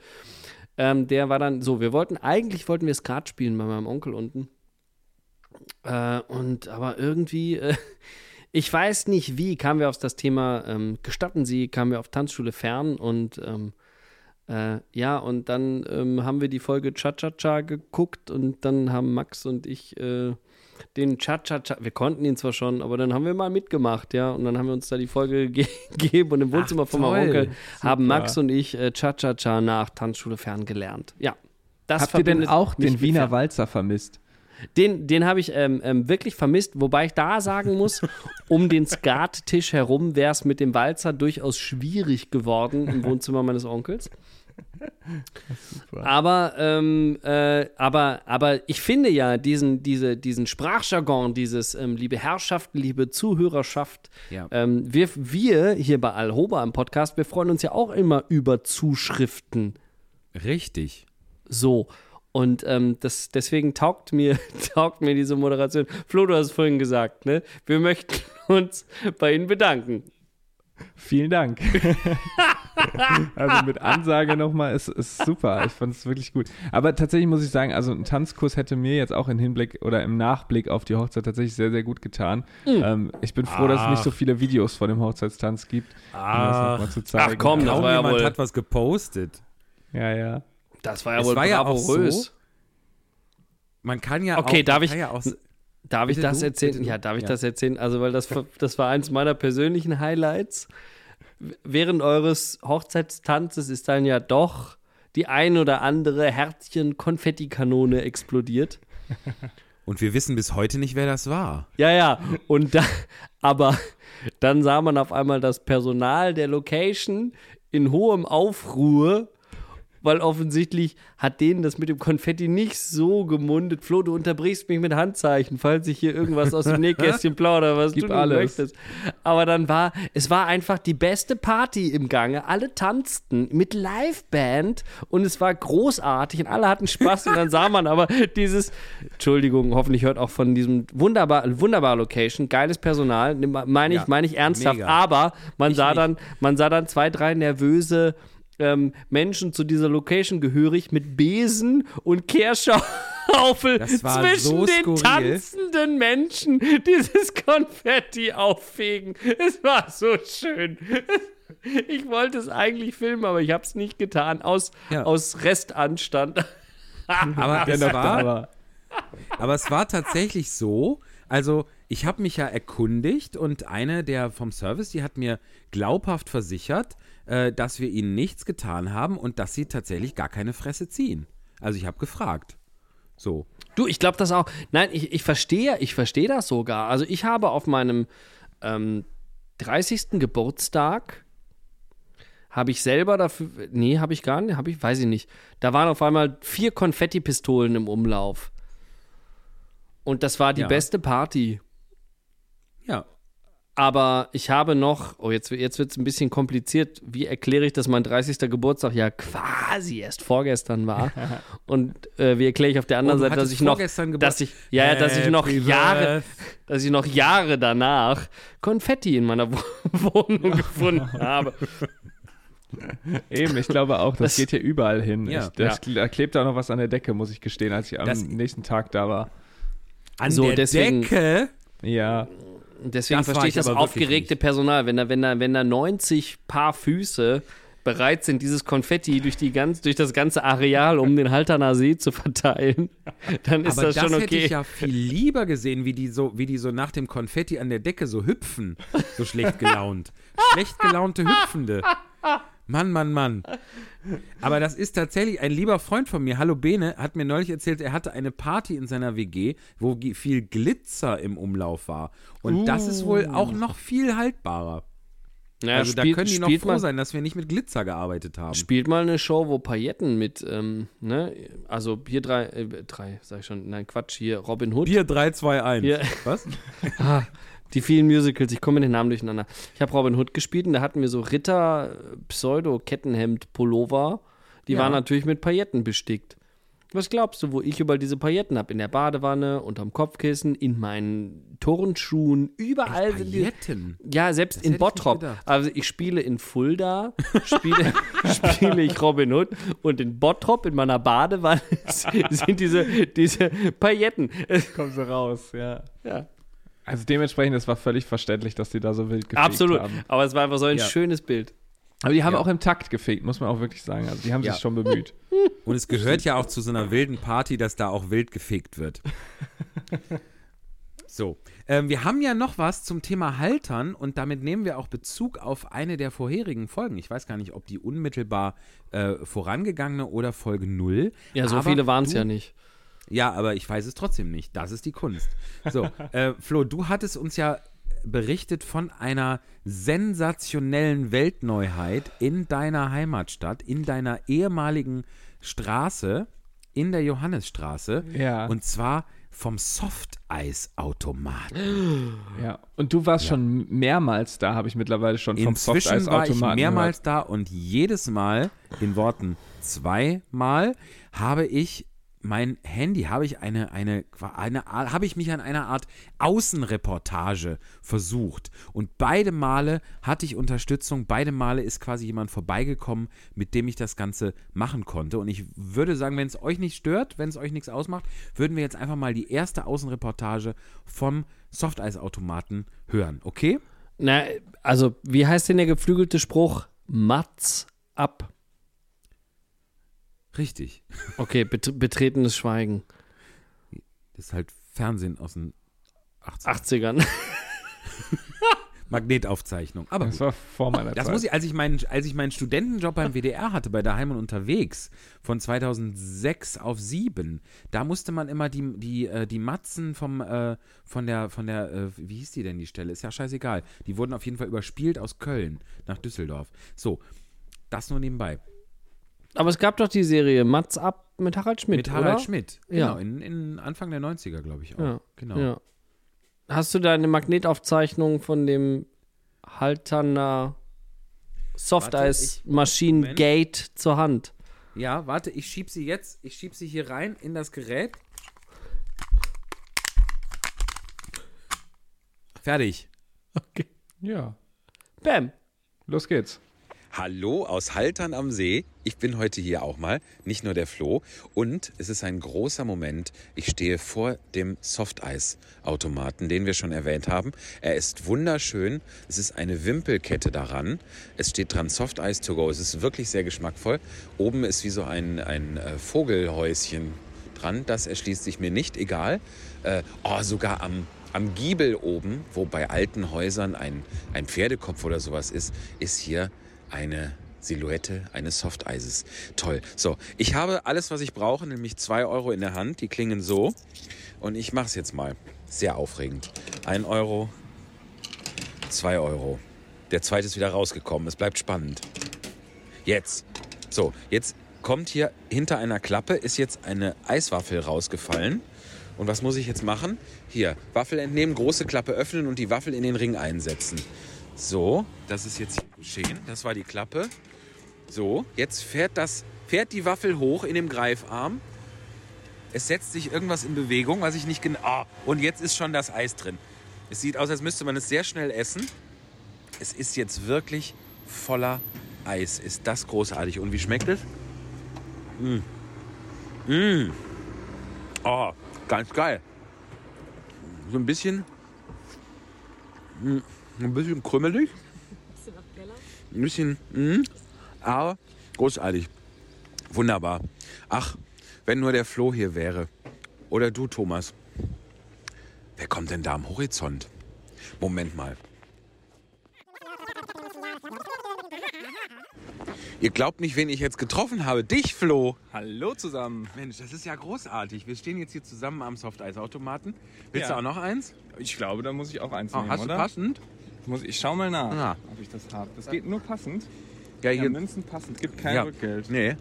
Ähm, der war dann so, wir wollten, eigentlich wollten wir Skat spielen bei meinem Onkel unten. Äh, und aber irgendwie, äh, ich weiß nicht wie, kamen wir auf das Thema, ähm, gestatten Sie, kamen wir auf Tanzschule fern und ähm, äh, ja, und dann ähm, haben wir die Folge Cha-Cha-Cha geguckt und dann haben Max und ich äh, den Cha-Cha-Cha, wir konnten ihn zwar schon, aber dann haben wir mal mitgemacht, ja, und dann haben wir uns da die Folge (laughs) ge gegeben und im Wohnzimmer Ach, von meinem. Onkel haben. Max und ich äh, Cha-Cha-Cha nach Tanzschule fern gelernt. Ja. Das Habt ihr denn auch den Wiener. Walzer vermisst? Den, den habe ich ähm, ähm, wirklich vermisst, wobei ich da sagen muss, (laughs) um den Skattisch herum wäre es mit dem Walzer durchaus schwierig geworden im Wohnzimmer meines Onkels. Aber, ähm, äh, aber, aber ich finde ja diesen, diese, diesen Sprachjargon, dieses ähm, liebe Herrschaft, liebe Zuhörerschaft, Ja. ähm, wir, wir hier bei Alhoba im Podcast, wir freuen uns ja auch immer über Zuschriften. Richtig. So. Und ähm, das, deswegen taugt mir, (laughs) taugt mir diese Moderation. Flo, du hast vorhin gesagt, ne? Wir möchten uns bei Ihnen bedanken. Vielen Dank. (laughs) also mit Ansage nochmal ist, ist super. Ich fand es wirklich gut. Aber tatsächlich muss ich sagen, also ein Tanzkurs hätte mir jetzt auch im Hinblick oder im Nachblick auf die Hochzeit tatsächlich sehr, sehr gut getan. Hm. Ähm, ich bin froh, dass es nicht so viele Videos von dem Hochzeitstanz gibt, um das noch mal zu zeigen. Ach komm, das Kaum war ja jemand wohl- hat was gepostet. Ja, ja. Das war ja Es wohl war ja auch bravourös. so, Man kann ja Okay, auch, darf ich- Ja auch, Darf ich das du, erzählen? bitte. Ja, darf ich Ja. das erzählen? Also, weil das, das war eins meiner persönlichen Highlights. Während eures Hochzeitstanzes ist dann ja doch die ein oder andere Herzchen-Konfettikanone explodiert. (laughs) und wir wissen bis heute nicht, wer das war. Ja, ja. Und da, (laughs) aber dann sah man auf einmal das Personal der Location in hohem Aufruhr, weil offensichtlich hat denen das mit dem Konfetti nicht so gemundet. Flo, du unterbrichst mich mit Handzeichen, falls ich hier irgendwas aus dem Nähkästchen (laughs) plaudere, was Gib du alles. möchtest. Aber dann war, es war einfach die beste Party im Gange. Alle tanzten mit Liveband und es war großartig und alle hatten Spaß und dann sah man aber dieses, Entschuldigung, hoffentlich hört auch von diesem wunderbar, wunderbar Location, geiles Personal, meine ich, Ja, meine ich ernsthaft, mega. aber man Ich sah nicht. dann, man sah dann zwei, drei nervöse ähm, Menschen zu dieser Location gehörig mit Besen und Kehrschaufel Das zwischen so den tanzenden Menschen dieses Konfetti auffegen. Es war so schön. Ich wollte es eigentlich filmen, aber ich habe es nicht getan, aus, Ja. aus Restanstand. Aber (laughs) es, Doch, war, aber aber es war tatsächlich so, also ich habe mich ja erkundigt und eine der vom Service, die hat mir glaubhaft versichert, äh, dass wir ihnen nichts getan haben und dass sie tatsächlich gar keine Fresse ziehen. Also ich habe gefragt. So. Du, ich glaube das auch. Nein, ich, ich verstehe, ich verstehe das sogar. Also ich habe auf meinem ähm, 30. Geburtstag habe ich selber dafür, nee, habe ich gar nicht, habe ich, weiß ich nicht. Da waren auf einmal vier Konfettipistolen im Umlauf. Und das war die Ja. beste Party. Ja. Aber ich habe noch, oh, jetzt, jetzt wird es ein bisschen kompliziert. Wie erkläre ich, dass mein 30. Geburtstag ja quasi erst vorgestern war? (laughs) Und äh, wie erkläre ich auf der anderen Oh, Seite, dass ich noch, dass ich, ja, ja, dass ich noch Jahre, dass ich noch Jahre danach Konfetti in meiner Wo- (laughs) Wohnung gefunden habe. (laughs) eben, ich glaube auch, das, Das- geht hier überall hin. Ja. ich, das, Da klebt auch noch was an der Decke, muss ich gestehen, als ich am Das- nächsten Tag da war. An So, der deswegen- Decke. Ja, Deswegen Das verstehe ich das aufgeregte nicht. Personal. Wenn da, wenn, da, wenn da 90 Paar Füße bereit sind, dieses Konfetti durch, die ganz, durch das ganze Areal um den Halterner See zu verteilen, (laughs) dann ist Aber das das, schon hätte okay. ich ja viel lieber gesehen, wie die so, wie die so nach dem Konfetti an der Decke so hüpfen, so schlecht gelaunt. (laughs) schlecht gelaunte Hüpfende. Mann, Mann, Mann. Aber das ist tatsächlich ein lieber Freund von mir, Hallo Bene, hat mir neulich erzählt, er hatte eine Party in seiner WG, wo viel Glitzer im Umlauf war. Und das ist wohl auch noch viel haltbarer. Ja, also da spielt- können die noch froh mal, sein, dass wir nicht mit Glitzer gearbeitet haben. Spielt mal eine Show, wo Pailletten mit, ähm, ne, also hier drei, äh, drei, sag ich schon, nein, Quatsch, hier Robin Hood. Bier 3, 2, 1. Hier. Was? (laughs) Ah, die vielen Musicals, ich komme mit den Namen durcheinander. Ich habe Robin Hood gespielt und da hatten wir so Ritter Pseudo-Kettenhemd-Pullover. Die Ja. waren natürlich mit Pailletten bestickt. Was glaubst du, wo ich überall diese Pailletten habe? In der Badewanne, unterm Kopfkissen, in meinen Turnschuhen, überall sind die. Pailletten. Ja, selbst Das in ich Bottrop. gedacht. Also ich spiele in Fulda, spiele, (laughs) spiele ich Robin Hood und in Bottrop in meiner Badewanne (laughs) sind diese, diese Pailletten. kommst du raus, ja. Ja. Also dementsprechend, es war völlig verständlich, dass die da so wild gefegt Absolut. haben. Aber es war einfach so ein Ja. schönes Bild. Aber die haben Ja. auch im Takt gefegt, muss man auch wirklich sagen. Also die haben Ja. sich schon bemüht. (laughs) Und es gehört ja auch zu so einer wilden Party, dass da auch wild gefegt wird. (laughs) So, ähm, wir haben ja noch was zum Thema Haltern und damit nehmen wir auch Bezug auf eine der vorherigen Folgen. Ich weiß gar nicht, ob die unmittelbar äh, vorangegangene oder Folge 0. Ja, so Aber viele waren es ja nicht. Ja, aber ich weiß es trotzdem nicht. Das ist die Kunst. So, (laughs) äh, Flo, du hattest uns ja berichtet von einer sensationellen Weltneuheit in deiner Heimatstadt, in deiner ehemaligen Straße, in der Johannesstraße. Ja. Und zwar vom Softeisautomat. (gasps) Ja. Und du warst schon mehrmals da, habe ich mittlerweile schon vom Inzwischen war ich Softeisautomaten mehrmals da und jedes Mal, in Worten zweimal, habe ich mein Handy, habe ich eine, eine, eine, habe ich mich an einer Art Außenreportage versucht. Und beide Male hatte ich Unterstützung, beide Male ist quasi jemand vorbeigekommen, mit dem ich das Ganze machen konnte. Und ich würde sagen, wenn es euch nicht stört, wenn es euch nichts ausmacht, würden wir jetzt einfach mal die erste Außenreportage vom Softeisautomaten hören, okay? Na, also, wie heißt denn der geflügelte Spruch? Mats ab. Richtig. Okay, bet betretenes Schweigen. Das ist halt Fernsehen aus den 80 80ern. (laughs) Magnetaufzeichnung. Aber Das war vor meiner das Zeit. muss ich, als ich meinen, als ich meinen Studentenjob beim WDR hatte, bei Daheim und unterwegs, von 2006 auf 7, da musste man immer die, die, äh, die Matzen vom, äh, von der, von der, äh, wie hieß die denn die Stelle? Ist ja scheißegal. Die wurden auf jeden Fall überspielt aus Köln nach Düsseldorf. So, das nur nebenbei. Aber es gab doch die Serie Mats ab mit Harald Schmidt, Mit Harald oder? Schmidt. Ja. Genau, in, in Anfang der 90er, glaube ich auch. Ja. Genau. Ja. Hast du da eine Magnetaufzeichnung von dem Halterner Softeis-Maschinen-Gate zur Hand? Ja, warte, ich schieb sie jetzt, ich schieb sie hier rein in das Gerät. Fertig. Ja. Bam. Los geht's. Hallo aus Haltern am See. Ich bin heute hier auch mal, nicht nur der Flo. Und es ist ein großer Moment. Ich stehe vor dem Softeis-Automaten, den wir schon erwähnt haben. Er ist wunderschön. Es ist eine Wimpelkette daran. Es steht dran Softeis to go. Es ist wirklich sehr geschmackvoll. Oben ist wie so ein, ein äh, Vogelhäuschen dran. Das erschließt sich mir nicht, egal. Äh, oh, sogar am, am Giebel oben, wo bei alten Häusern ein, ein Pferdekopf oder sowas ist, ist hier eine Silhouette eines Softeises. Toll. So, ich habe alles, was ich brauche, nämlich zwei Euro in der Hand. Die klingen so. Und ich mache es jetzt mal. Sehr aufregend. Ein Euro, zwei Euro. Der zweite ist wieder rausgekommen. Es bleibt spannend. Jetzt. So, jetzt kommt hier hinter einer Klappe, ist jetzt eine Eiswaffel rausgefallen. Und was muss ich jetzt machen? Hier, Waffel entnehmen, große Klappe öffnen und die Waffel in den Ring einsetzen. So, das ist jetzt geschehen. Das war die Klappe. So, jetzt fährt, das, fährt die Waffel hoch in dem Greifarm. Es setzt sich irgendwas in Bewegung, was ich nicht genau. Ah, und jetzt ist schon das Eis drin. Es sieht aus, als müsste man es sehr schnell essen. Es ist jetzt wirklich voller Eis. Ist das großartig. Und wie schmeckt es? Mmh. Mmh. Oh, ganz geil. So ein bisschen. mm, Ein bisschen krümelig. Ein bisschen. Mm, aber großartig. Wunderbar. Ach, wenn nur der Flo hier wäre. Oder du, Thomas. Wer kommt denn da am Horizont? Moment mal. Ihr glaubt nicht, wen ich jetzt getroffen habe. Dich, Flo. Hallo zusammen. Mensch, das ist ja großartig. Wir stehen jetzt hier zusammen am Softeisautomaten. Willst Ja. du auch noch eins? Ich glaube, da muss ich auch eins Oh, nehmen, hast oder? du passend? Muss, ich schau mal nach, Ja. ob ich das habe. Das geht nur passend. Ja, Ja, hier. Münzen passend. Gibt kein Ja. Rückgeld. Nee.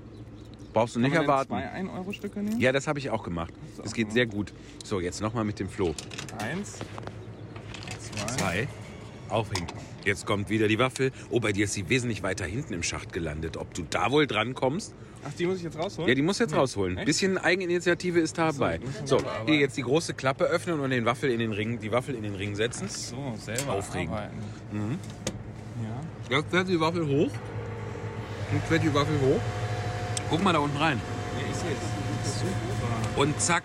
Brauchst du Kann nicht man denn erwarten. zwei 1-Euro-Stücke nehmen? Ja, das habe ich auch gemacht. Du Das auch geht gemacht? sehr gut. So, jetzt nochmal mit dem Flo. Eins, zwei. Zwei. Aufhängen. Jetzt kommt wieder die Waffel. Oh, bei dir ist sie wesentlich weiter hinten im Schacht gelandet. Ob du da wohl dran kommst? Ach, die muss ich jetzt rausholen? Ja, die musst du jetzt Nee. rausholen. Echt? Bisschen Eigeninitiative ist dabei. muss So, selber hier jetzt die große Klappe öffnen und den Waffel in den Ring, die Waffel in den Ring setzen. So, selber arbeiten. Mhm. Ja. Jetzt fährt die Waffel hoch. Jetzt fährt die Waffel hoch. Guck mal da unten rein. ja, ich sehe es. Super. Und zack,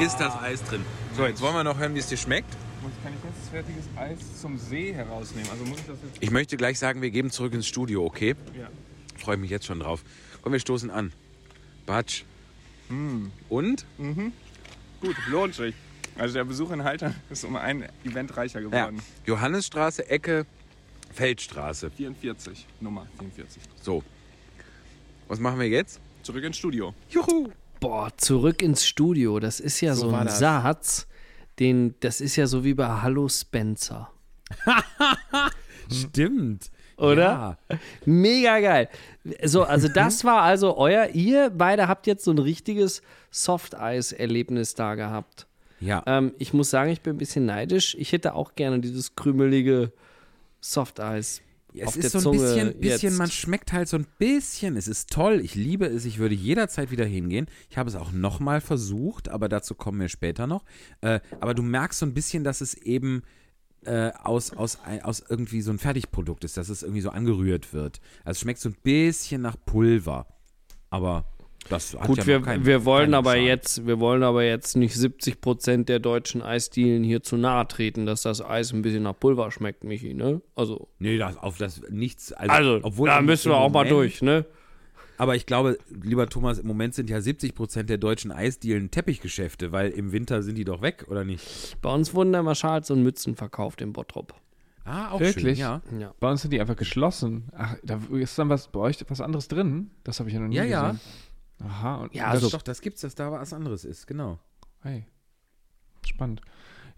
ist das Eis drin. So, jetzt wollen wir noch hören, wie es dir schmeckt. Und kann ich jetzt fertiges Eis zum See herausnehmen? Also muss ich das jetzt. Ich möchte gleich sagen, wir geben zurück ins Studio, okay? Ja. Freue mich jetzt schon drauf. Komm, wir stoßen an. Batsch. Und? Gut, lohnt sich. Also der Besuch in Haltern (laughs) ist um ein Event reicher Ja. geworden. Johannesstraße, Ecke, Feldstraße. 44, Nummer 44. So. Was machen wir jetzt? Zurück ins Studio. Juhu! Boah, zurück ins Studio. Das ist ja So so, ein. Satz, den, das ist ja so wie bei Hallo Spencer. (laughs) Stimmt. Oder? Ja. Mega geil. So, also (laughs) das war also euer, ihr beide habt jetzt so ein richtiges Soft-Eis-Erlebnis da gehabt. Ja. Ähm, ich muss sagen, ich bin ein bisschen neidisch. Ich hätte auch gerne dieses krümelige Soft-Eis. Es auf ist der so ein Zunge bisschen, bisschen man schmeckt halt so ein bisschen. Es ist toll, ich liebe es, ich würde jederzeit wieder hingehen. Ich habe es auch nochmal versucht, aber dazu kommen wir später noch. Äh, aber du merkst so ein bisschen, dass es eben äh, aus, aus, aus irgendwie so ein Fertigprodukt ist, dass es irgendwie so angerührt wird. Also es schmeckt so ein bisschen nach Pulver. Aber das hat Gut, ja wir, keinen- wir wollen aber Schaden. jetzt, wir wollen aber jetzt nicht 70 Prozent der deutschen Eisdielen hier zu nahe treten, dass das Eis ein bisschen nach Pulver schmeckt, Michi, ne? Also, Nee, das, auf das nichts. Also, also obwohl da müssen wir auch mal Moment- durch, ne? Aber ich glaube, lieber Thomas, im Moment sind ja 70 Prozent der deutschen Eisdielen Teppichgeschäfte, weil im Winter sind die doch weg, oder nicht? Bei uns wurden da immer Schals und Mützen verkauft im Bottrop. Ah, auch Wirklich? schön, ja. Ja. Bei uns sind die einfach geschlossen. Ach, da ist dann was bei euch was anderes drin? Das habe ich ja noch nie Ja, ja. gesehen. Aha, und Ja, das, also- doch, das gibt's, dass da was anderes ist, genau. Hey. Spannend.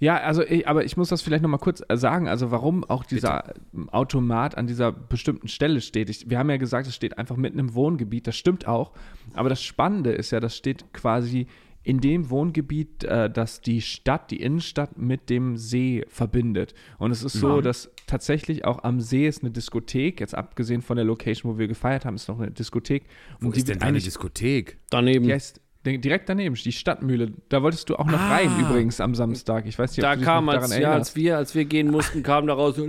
Ja, also ich, aber ich muss das vielleicht noch mal kurz äh, sagen, also warum auch dieser ähm, Automat an dieser bestimmten Stelle steht. Ich, wir haben ja gesagt, es steht einfach mitten im Wohngebiet, das stimmt auch. Aber das Spannende ist ja, das steht quasi in dem Wohngebiet, äh, das die Stadt, die Innenstadt mit dem See verbindet. Und es ist so, dass tatsächlich auch am See ist eine Diskothek, jetzt abgesehen von der Location, wo wir gefeiert haben, ist noch eine Diskothek. Wo und die ist denn eine Diskothek? Daneben. die heißt direkt daneben, die Stadtmühle. Da wolltest du auch noch rein übrigens am Samstag. Ich weiß nicht, ob da du dich kam, noch als, daran ja, als wir, als wir gehen mussten, kam da raus so,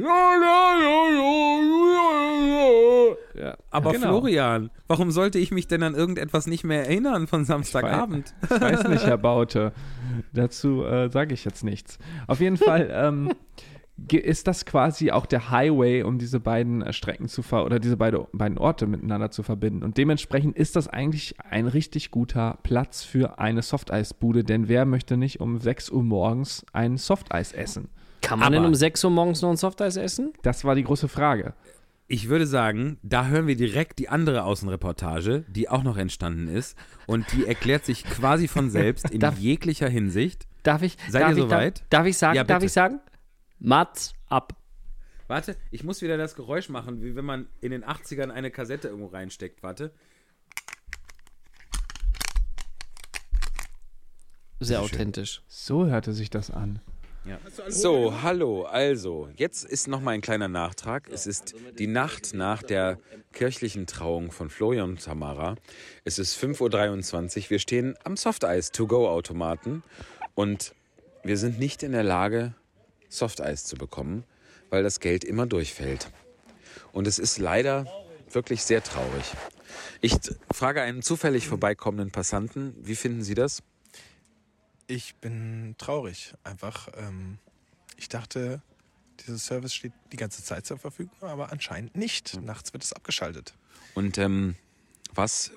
ja. Aber Genau. Florian, warum sollte ich mich denn an irgendetwas nicht mehr erinnern von Samstagabend? (laughs) Ich weiß nicht, Herr Baute. Dazu äh, sage ich jetzt nichts. Auf jeden (laughs) Fall ähm, ist das quasi auch der Highway, um diese beiden äh, Strecken zu ver oder diese beide, beiden Orte miteinander zu verbinden. Und dementsprechend ist das eigentlich ein richtig guter Platz für eine Softeisbude, denn wer möchte nicht um 6 Uhr morgens ein Softeis essen? Kann man Aber- denn um 6 Uhr morgens noch ein Softeis essen? Das war die große Frage. Ich würde sagen, da hören wir direkt die andere Außenreportage, die auch noch entstanden ist. Und die erklärt sich quasi von (laughs) selbst in Darf- jeglicher Hinsicht. Darf ich, Seid darf ihr ich, soweit? Darf, darf ich sagen, Ja, darf ich sagen? Mats ab. Warte, ich muss wieder das Geräusch machen, wie wenn man in den 80ern eine Kassette irgendwo reinsteckt. Warte. Sehr authentisch. So hörte sich das an. So, hallo. Also, jetzt ist noch mal ein kleiner Nachtrag. Es ist die Nacht nach der kirchlichen Trauung von Florian und Tamara. Es ist 5.23 Uhr. Wir stehen am Softeis-to-go-Automaten und wir sind nicht in der Lage, Softeis zu bekommen, weil das Geld immer durchfällt. Und es ist leider wirklich sehr traurig. Ich frage einen zufällig vorbeikommenden Passanten, wie finden Sie das? Ich bin traurig. Einfach, ähm, ich dachte, dieser Service steht die ganze Zeit zur Verfügung, aber anscheinend nicht. Nachts wird es abgeschaltet. Und ähm, was,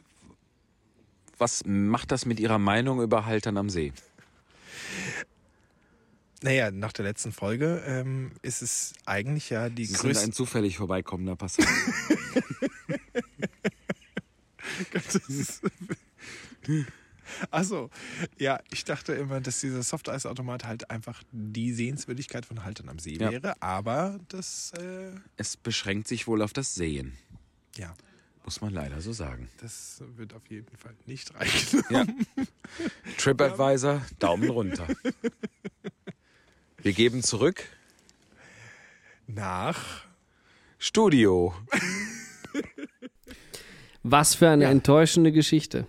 was macht das mit Ihrer Meinung über Haltern am See? Naja, nach der letzten Folge ähm, ist es eigentlich ja die Sie sind größte. ein zufällig vorbeikommender Passant. (laughs) Achso, ja, ich dachte immer, dass dieser Softeisautomat halt einfach die Sehenswürdigkeit von Haltern am See Ja. wäre, aber das, äh, es beschränkt sich wohl auf das Sehen, ja, muss man leider so sagen. das wird auf jeden Fall nicht reichen. Ja. (laughs) TripAdvisor, Daumen runter. (laughs) Wir geben zurück. Nach Studio. Was für eine enttäuschende Geschichte.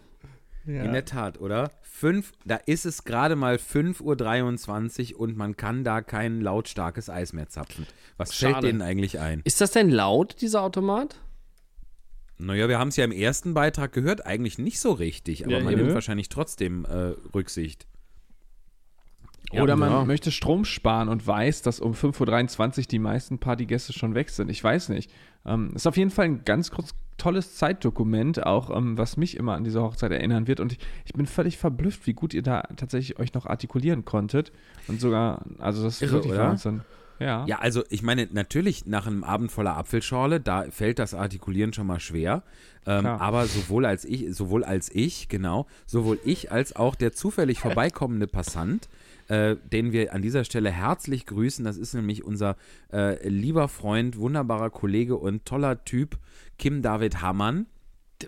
In der Tat, oder? Fünf, da ist es gerade mal 5.23 Uhr und man kann da kein lautstarkes Eis mehr zapfen. Was fällt Schade. denen eigentlich ein? Ist das denn laut, dieser Automat? Naja, wir haben es ja im ersten Beitrag gehört, eigentlich nicht so richtig, aber Ja, man nimmt wahrscheinlich trotzdem äh, Rücksicht. Oder man Ja. möchte Strom sparen und weiß, dass um 5.23 Uhr die meisten Partygäste schon weg sind. Ich weiß nicht. Ähm, ist auf jeden Fall ein ganz kurz, tolles Zeitdokument, auch ähm, was mich immer an diese Hochzeit erinnern wird. Und ich, ich bin völlig verblüfft, wie gut ihr da tatsächlich euch noch artikulieren konntet. Und sogar, also das ist Irre, wirklich oder? Wahnsinn. Ja. Ja, also ich meine, natürlich nach einem Abend voller Apfelschorle, da fällt das Artikulieren schon mal schwer. Ähm, aber sowohl als ich, sowohl als ich, genau, sowohl ich als auch der zufällig vorbeikommende Passant, äh, den wir an dieser Stelle herzlich grüßen, das ist nämlich unser äh, lieber Freund, wunderbarer Kollege und toller Typ, Kim David Hammann.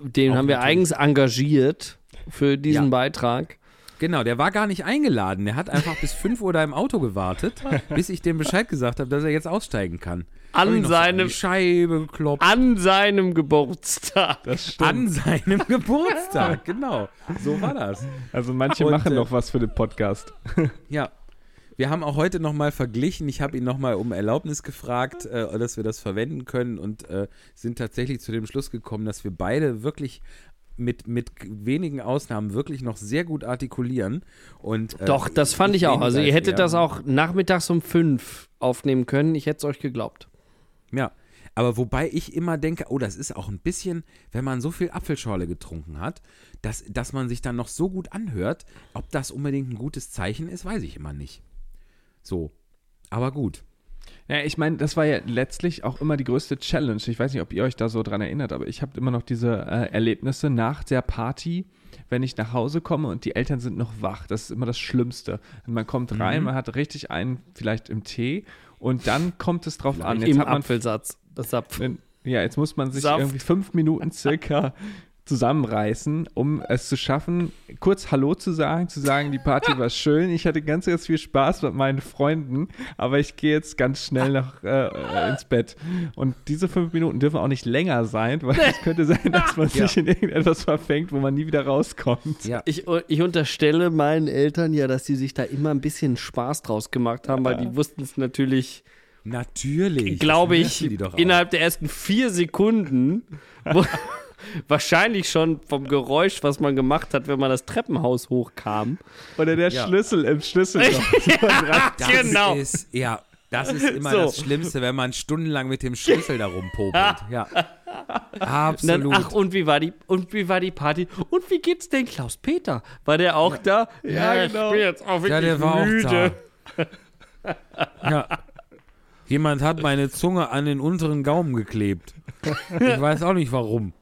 Den Auch haben wir eigens engagiert für diesen Ja. Beitrag. Genau, der war gar nicht eingeladen. Der hat einfach bis 5 Uhr da im Auto gewartet, bis ich dem Bescheid gesagt habe, dass er jetzt aussteigen kann. An seinem, Scheibe geklopft. an seinem Geburtstag. An seinem Geburtstag, genau. So war das. Also manche Und, machen äh, noch was für den Podcast. (laughs) Ja. Wir haben auch heute nochmal verglichen. Ich habe ihn nochmal um Erlaubnis gefragt, äh, dass wir das verwenden können und äh, sind tatsächlich zu dem Schluss gekommen, dass wir beide wirklich mit, mit wenigen Ausnahmen wirklich noch sehr gut artikulieren. Und, äh, Doch, das fand ich auch. Also ihr hättet das auch nachmittags um fünf aufnehmen können. Ich hätte es euch geglaubt. Ja, aber wobei ich immer denke, oh, das ist auch ein bisschen, wenn man so viel Apfelschorle getrunken hat, dass, dass man sich dann noch so gut anhört. Ob das unbedingt ein gutes Zeichen ist, weiß ich immer nicht. So, aber gut. Ja, ich meine, das war ja letztlich auch immer die größte Challenge. Ich weiß nicht, ob ihr euch da so dran erinnert, aber ich habe immer noch diese äh, Erlebnisse nach der Party, wenn ich nach Hause komme und die Eltern sind noch wach. Das ist immer das Schlimmste. Man kommt rein, man hat richtig einen vielleicht im Tee und dann kommt es drauf an. Jetzt Im hat man Apfelsatz. Das wenn- Ja, jetzt muss man sich Saft. irgendwie fünf Minuten circa (laughs) zusammenreißen, um es zu schaffen, kurz Hallo zu sagen, zu sagen, die Party war schön, ich hatte ganz, ganz viel Spaß mit meinen Freunden, aber ich gehe jetzt ganz schnell nach, äh, äh, ins Bett. Und diese fünf Minuten dürfen auch nicht länger sein, weil es könnte sein, dass man (laughs) sich in irgendetwas verfängt, wo man nie wieder rauskommt. Ja. Ich, ich unterstelle meinen Eltern ja, dass sie sich da immer ein bisschen Spaß draus gemacht haben, weil die wussten es natürlich, Natürlich. glaube ich, innerhalb der ersten vier Sekunden, wo, (laughs) wahrscheinlich schon vom Geräusch, was man gemacht hat, wenn man das Treppenhaus hochkam. Oder der Ja. Schlüssel im Schlüsselloch. (laughs) (laughs) Das genau. Ist, ja, das ist immer So. das Schlimmste, wenn man stundenlang mit dem Schlüssel da rumpopelt. (laughs) Ja. Und dann, Absolut. ach, und wie war die und wie war die Party? Und wie geht's denn Klaus Peter? War der auch da? Ja, genau. ich bin jetzt auch wirklich ja, der war müde. auch da. ja. Jemand hat meine Zunge an den unteren Gaumen geklebt. Ich weiß auch nicht warum.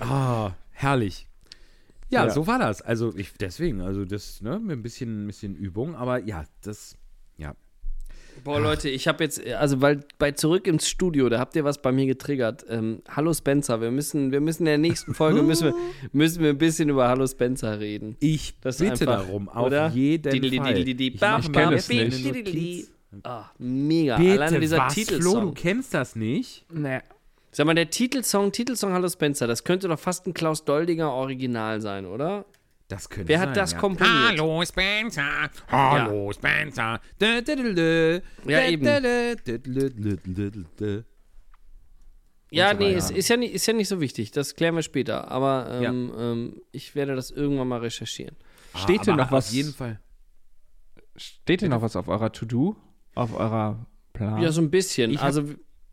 Ah, herrlich. Ja, Ja. so war das. Also ich deswegen, also das, ne, mit ein bisschen, ein bisschen Übung, aber ja, das, ja. Boah, Leute, ich habe jetzt, also weil bei Zurück ins Studio, da habt ihr was bei mir getriggert. Ähm, Hallo Spencer, wir müssen, wir müssen in der nächsten Folge müssen wir, (laughs) müssen wir ein bisschen über Hallo Spencer reden. Ich Das bitte einfach, darum, auf oder? jeden Dideli, Fall. dideli, dideli, Ich bam, mache kenn bam, es nicht. Ah, mega. Bitte, Alleine dieser was, Flo, du Titelsong. kennst das nicht? Nee. Sag mal, der Titelsong, Titelsong Hallo Spencer, das könnte doch fast ein Klaus Doldinger Original sein, oder? Das könnte Wer sein, hat das ja. komponiert? Hallo Spencer, hallo Spencer. Dö, dö, dö, dö. Ja, eben. Ja, so nee, ist, ist, ja nicht, ist ja nicht so wichtig. Das klären wir später. Aber ähm, ähm, ich werde das irgendwann mal recherchieren. Steht Ah, denn aber noch was? Auf jeden Fall. Steht denn noch was auf eurer To-Do? Auf eurer Plan? Ja, so ein bisschen. Ich hab- also,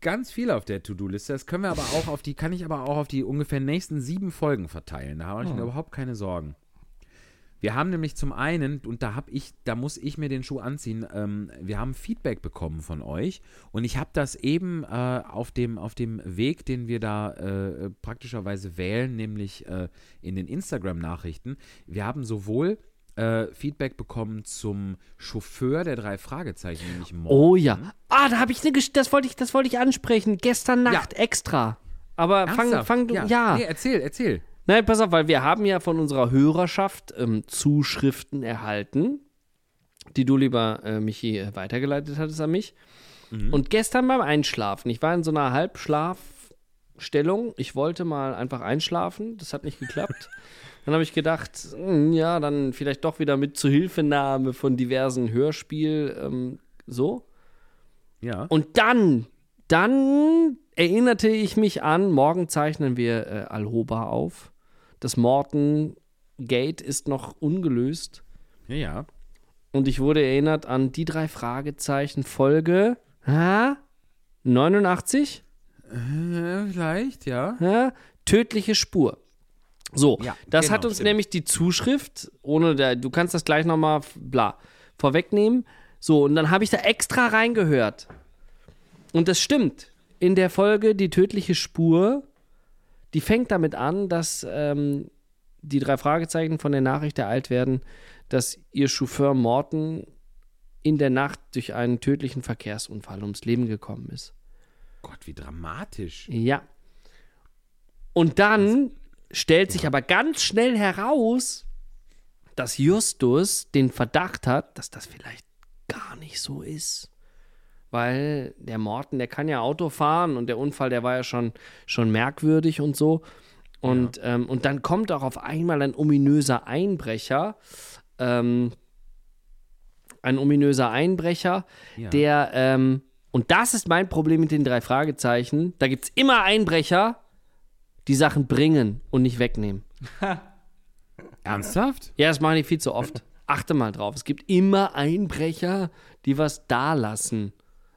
Ganz viel auf der To-Do-Liste. Das können wir aber auch auf die, kann ich aber auch auf die ungefähr nächsten sieben Folgen verteilen. Da habe ich mir überhaupt keine Sorgen. Wir haben nämlich zum einen, und da habe ich, da muss ich mir den Schuh anziehen, ähm, wir haben Feedback bekommen von euch und ich habe das eben äh, auf, dem, auf dem Weg, den wir da äh, praktischerweise wählen, nämlich äh, in den Instagram-Nachrichten. Wir haben sowohl äh, Feedback bekommen zum Chauffeur der drei Fragezeichen, nämlich Morten. oh ja. Ah, da habe ich eine Gesch das wollte ich, das wollte ich ansprechen. Gestern Nacht extra. Aber fang, Ernsthaft? fang du, ja. Nee, erzähl, erzähl. Nein, pass auf, weil wir haben ja von unserer Hörerschaft ähm, Zuschriften erhalten, die du, lieber äh, Michi, äh, weitergeleitet hattest an mich. Und gestern beim Einschlafen, ich war in so einer Halbschlafstellung, ich wollte mal einfach einschlafen, das hat nicht geklappt. (laughs) Dann habe ich gedacht, hm, ja, dann vielleicht doch wieder mit Zuhilfenahme von diversen Hörspiel, ähm, so. Ja. Und dann, dann erinnerte ich mich an, morgen zeichnen wir äh, Alhoba auf. Das Morton Gate ist noch ungelöst. Ja, ja. und ich wurde erinnert an die drei Fragezeichen Folge ha? 89? Äh, vielleicht, ja. Ja? Tödliche Spur. So, Ja, das genau, hat uns stimmt. nämlich die Zuschrift, ohne der, du kannst das gleich nochmal bla, vorwegnehmen. So, und dann habe ich da extra reingehört. Und das stimmt. In der Folge Die tödliche Spur, die fängt damit an, dass ähm, die drei Fragezeichen von der Nachricht ereilt werden, dass ihr Chauffeur Morton in der Nacht durch einen tödlichen Verkehrsunfall ums Leben gekommen ist. Gott, wie dramatisch. Ja. Und dann stellt sich aber ganz schnell heraus, dass Justus den Verdacht hat, dass das vielleicht gar nicht so ist. Weil der Morten, der kann ja Auto fahren und der Unfall, der war ja schon, schon merkwürdig und so. Und, ähm, und dann kommt auch auf einmal ein ominöser Einbrecher. Ähm, ein ominöser Einbrecher, Ja. der, ähm, und das ist mein Problem mit den drei Fragezeichen, da gibt es immer Einbrecher, die Sachen bringen und nicht wegnehmen. (laughs) Ernsthaft? Ja, das machen die viel zu oft. Achte mal drauf. Es gibt immer Einbrecher, die was da lassen.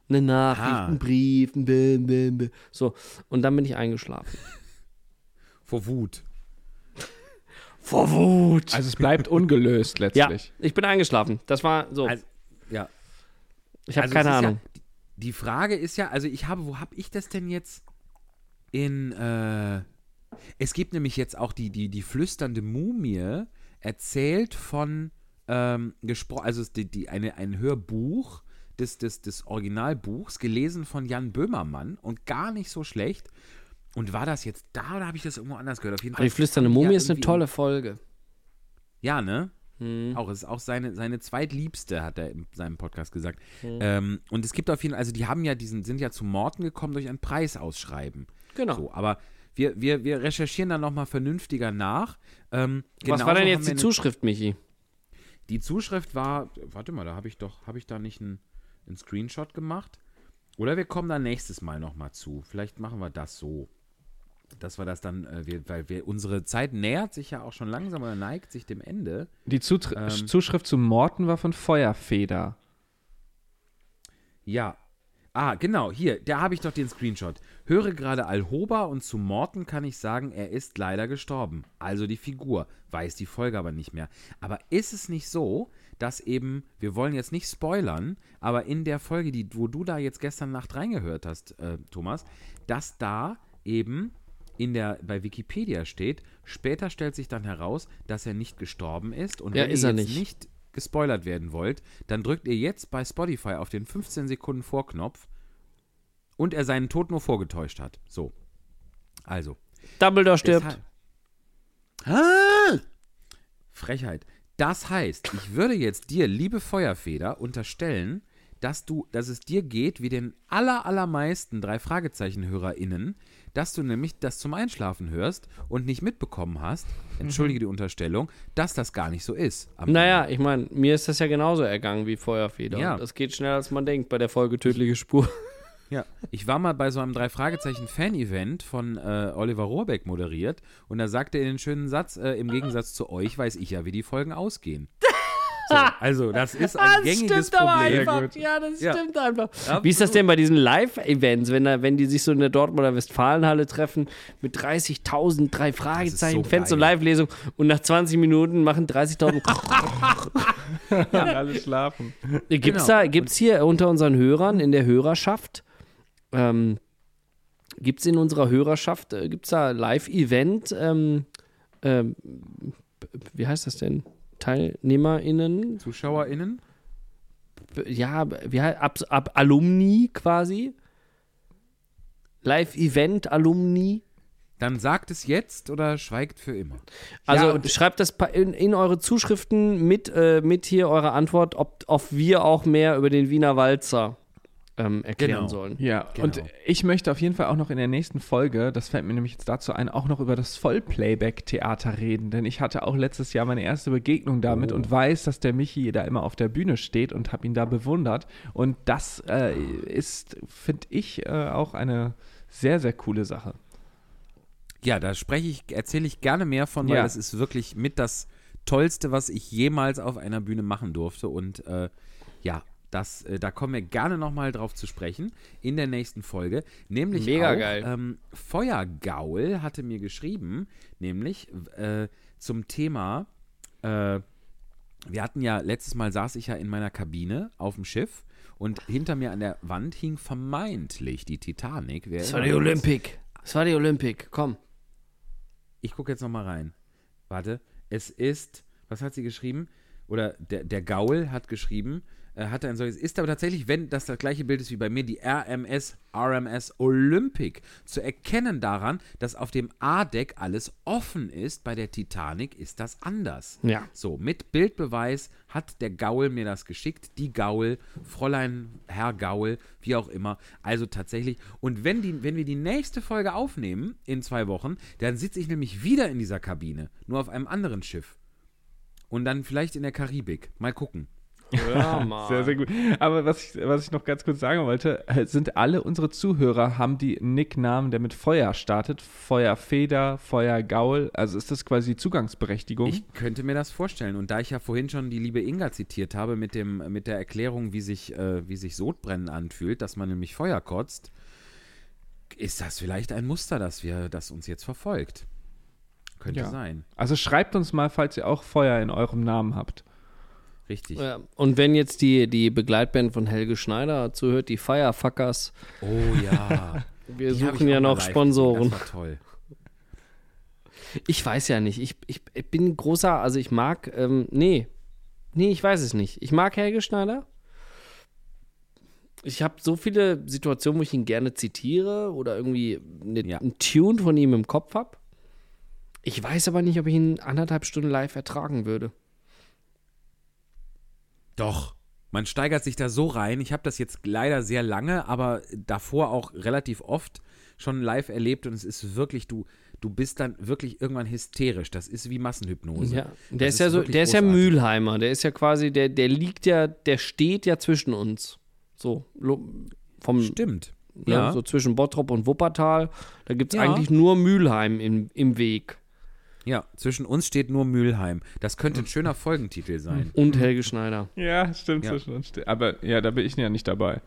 Eine Nachricht, Ah. ein Brief, ein Bäh, Bäh, Bäh. So, und dann bin ich eingeschlafen. (laughs) Vor Wut. Vor Wut. Also es bleibt ungelöst Ja, letztlich. ich bin eingeschlafen. Das war so. Also, ja. ich habe Also keine Ahnung. Ja, die Frage ist ja, also ich habe, wo habe ich das denn jetzt in, äh, es gibt nämlich jetzt auch die, die, die flüsternde Mumie, erzählt von, ähm, gesprochen, also es- die, die, eine, ein Hörbuch des, des, des Originalbuchs, gelesen von Jan Böhmermann und gar nicht so schlecht. Und war das jetzt da oder habe ich das irgendwo anders gehört? Auf jeden Aber die flüsternde haben die Mumie ja ist eine tolle Folge. Ja, ne? Hm. Auch, es ist auch seine, seine zweitliebste, hat er in seinem Podcast gesagt. Hm. Ähm, und es gibt auf jeden Fall, also die haben ja diesen, sind ja zu Morten gekommen durch ein Preisausschreiben. Genau. So, aber wir, wir, wir recherchieren dann nochmal vernünftiger nach. Ähm, Was war denn jetzt die Zuschrift, Michi? Die Zuschrift war, warte mal, da habe ich doch, habe ich da nicht einen, einen Screenshot gemacht? Oder wir kommen da nächstes Mal nochmal zu. Vielleicht machen wir das so. Dass wir das dann, äh, wir, weil wir, unsere Zeit nähert sich ja auch schon langsam oder neigt sich dem Ende. Die Zutr Ähm. Zuschrift zu Morten war von Feuerfeder. Ja. Ah, genau, hier, da habe ich doch den Screenshot. Höre gerade Alhoba und zu Morten kann ich sagen, er ist leider gestorben. Also die Figur, weiß die Folge aber nicht mehr. Aber ist es nicht so, dass eben, wir wollen jetzt nicht spoilern, aber in der Folge, die, wo du da jetzt gestern Nacht reingehört hast, äh, Thomas, dass da eben in der, bei Wikipedia steht, später stellt sich dann heraus, dass er nicht gestorben ist. Und Ja, wenn ist er jetzt nicht. nicht gespoilert werden wollt, dann drückt ihr jetzt bei Spotify auf den 15 Sekunden Vorknopf und er seinen Tod nur vorgetäuscht hat. So. Also. Dumbledore stirbt. Ah! Frechheit. Das heißt, ich würde jetzt dir, liebe Feuerfeder, unterstellen, dass du, dass es dir geht wie den aller, allermeisten drei Fragezeichen-HörerInnen, dass du nämlich das zum Einschlafen hörst und nicht mitbekommen hast, entschuldige die Unterstellung, dass das gar nicht so ist. Naja, ich meine, mir ist das ja genauso ergangen wie Feuerfeder. Ja. Das geht schneller, als man denkt bei der Folge Tödliche Spur. (laughs) Ja, ich war mal bei so einem Drei-Fragezeichen-Fan-Event von äh, Oliver Rohrbeck moderiert und da sagte er den schönen Satz, äh, im Gegensatz zu euch weiß ich ja, wie die Folgen ausgehen. So, also, das ist ein gängiges Problem. Ja, das Ja. stimmt einfach. Wie ist das denn bei diesen Live-Events, wenn, da- wenn die sich so in der Dortmunder Westfalenhalle treffen mit 30.000 drei Fragezeichen, so Fans und. Live-Lesung und nach 20 Minuten machen 30.000. (laughs) alle schlafen. Gibt's Genau. da, gibt's hier unter unseren Hörern in der Hörerschaft, ähm, gibt's in unserer Hörerschaft, äh, gibt's da Live-Event, ähm, ähm, wie heißt das denn? TeilnehmerInnen? ZuschauerInnen? Ja, wie heißt, ab, ab Alumni quasi? Live-Event-Alumni? Dann sagt es jetzt oder schweigt für immer. Also Ja, schreibt das in, in eure Zuschriften mit, äh, mit hier eure Antwort, ob, ob wir auch mehr über den Wiener Walzer ähm, erklären Genau. sollen. Ja, Genau. und ich möchte auf jeden Fall auch noch in der nächsten Folge, das fällt mir nämlich jetzt dazu ein, auch noch über das Vollplayback-Theater reden. Denn ich hatte auch letztes Jahr meine erste Begegnung damit und weiß, dass der Michi da immer auf der Bühne steht und habe ihn da bewundert. Und das äh, ist, finde ich, äh, auch eine sehr, sehr coole Sache. Ja, da spreche ich, erzähle ich gerne mehr von, weil Ja. das ist wirklich mit das Tollste, was ich jemals auf einer Bühne machen durfte. Und äh, ja, das, äh, da kommen wir gerne nochmal drauf zu sprechen in der nächsten Folge. Nämlich Mega auch, geil. Ähm, Feuergaul hatte mir geschrieben, nämlich äh, zum Thema, äh, wir hatten ja, letztes Mal saß ich ja in meiner Kabine auf dem Schiff und hinter mir an der Wand hing vermeintlich die Titanic. Wer Das war die? Olympic. Das war die Olympic. Komm. Ich gucke jetzt nochmal rein. Warte, es ist, was hat sie geschrieben? Oder der, der Gaul hat geschrieben, äh, hatte ein solches, ist aber tatsächlich, wenn das das gleiche Bild ist wie bei mir, die RMS, RMS Olympic. Zu erkennen daran, dass auf dem A-Deck alles offen ist, bei der Titanic ist das anders. Ja. So, mit Bildbeweis hat der Gaul mir das geschickt, die Gaul, Fräulein, Herr Gaul, wie auch immer. Also tatsächlich. Und wenn, die, wenn wir die nächste Folge aufnehmen, in zwei Wochen, dann sitze ich nämlich wieder in dieser Kabine, nur auf einem anderen Schiff. Und dann vielleicht in der Karibik. Mal gucken. Ja, (laughs) Mann. Sehr, sehr gut. Aber was ich, was ich noch ganz kurz sagen wollte, äh, sind alle unsere Zuhörer, haben die Nicknamen, der mit Feuer startet. Feuerfeder, Feuergaul. Also ist das quasi die Zugangsberechtigung? Ich könnte mir das vorstellen. Und da ich ja vorhin schon die liebe Inga zitiert habe mit, dem, mit der Erklärung, wie sich, äh, wie sich Sodbrennen anfühlt, dass man nämlich Feuer kotzt, ist das vielleicht ein Muster, das, wir, das uns jetzt verfolgt. Könnte Ja. sein. also schreibt uns mal, falls ihr auch Feuer in eurem Namen habt. Richtig. Ja, und wenn jetzt die, die Begleitband von Helge Schneider zuhört, die Firefuckers, Oh ja. (laughs) wir Die suchen ja noch Sponsoren. Das war toll. Ich weiß ja nicht. Ich, ich, ich bin großer, also ich mag, ähm, nee. Nee, ich weiß es nicht. Ich mag Helge Schneider. Ich habe so viele Situationen, wo ich ihn gerne zitiere oder irgendwie eine, Ja. einen Tune von ihm im Kopf habe. Ich weiß aber nicht, ob ich ihn anderthalb Stunden live ertragen würde. Doch. Man steigert sich da so rein. Ich habe das jetzt leider sehr lange, aber davor auch relativ oft schon live erlebt und es ist wirklich, du, du bist dann wirklich irgendwann hysterisch. Das ist wie Massenhypnose. Ja, der Das ist, ja so, der ist ja. Mühlheimer, der ist ja quasi, der, der liegt ja, der steht ja zwischen uns. So, vom, Stimmt. ne, Ja. so zwischen Bottrop und Wuppertal. Da gibt es Ja. eigentlich nur Mülheim im, im Weg. Ja, zwischen uns steht nur Mülheim. Das könnte ein schöner Folgentitel sein. Und Helge Schneider. Ja, stimmt. Ja. zwischen uns steht- Aber ja, da bin ich ja nicht dabei.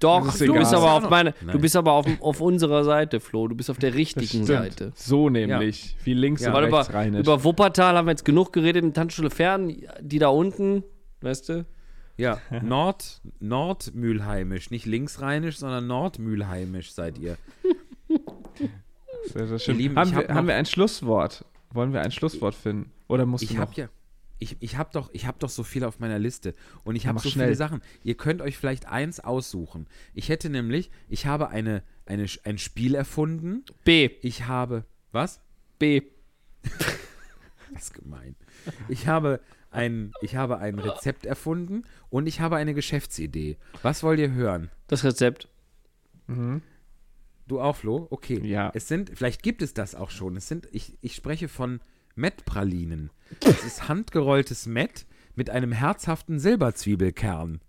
Doch, du bist aber Ja, auf meine, du bist aber auf, auf unserer Seite, Flo. Du bist auf der richtigen. Seite. So nämlich. Wie links Ja. und Weil über, rechts rein ist. über Wuppertal haben wir jetzt genug geredet mit Tanzschule Fern, die da unten, weißt du? Ja, Nord, Nordmühlheimisch. Nicht linksrheinisch, sondern Nordmühlheimisch seid ihr. (laughs) Sehr, sehr schön. Lieben, haben, wir, hab haben wir ein Schlusswort? Wollen wir ein Schlusswort finden? Oder musst du Ich noch? habe ja, ich, ich habe doch, ich habe doch so viel auf meiner Liste und ich Ja, habe so schnell. viele Sachen. Ihr könnt euch vielleicht eins aussuchen. Ich hätte nämlich, ich habe eine, eine, ein Spiel erfunden. B, Ich habe, was? B. Das ist gemein. Ich habe ein, ich habe ein Rezept erfunden und ich habe eine Geschäftsidee. Was wollt ihr hören? Das Rezept. Du auch, Flo? Okay. Ja. Es sind, vielleicht gibt es das auch schon. Es sind, ich, ich spreche von Mettpralinen. (laughs) Das ist handgerolltes Mett mit einem herzhaften Silberzwiebelkern.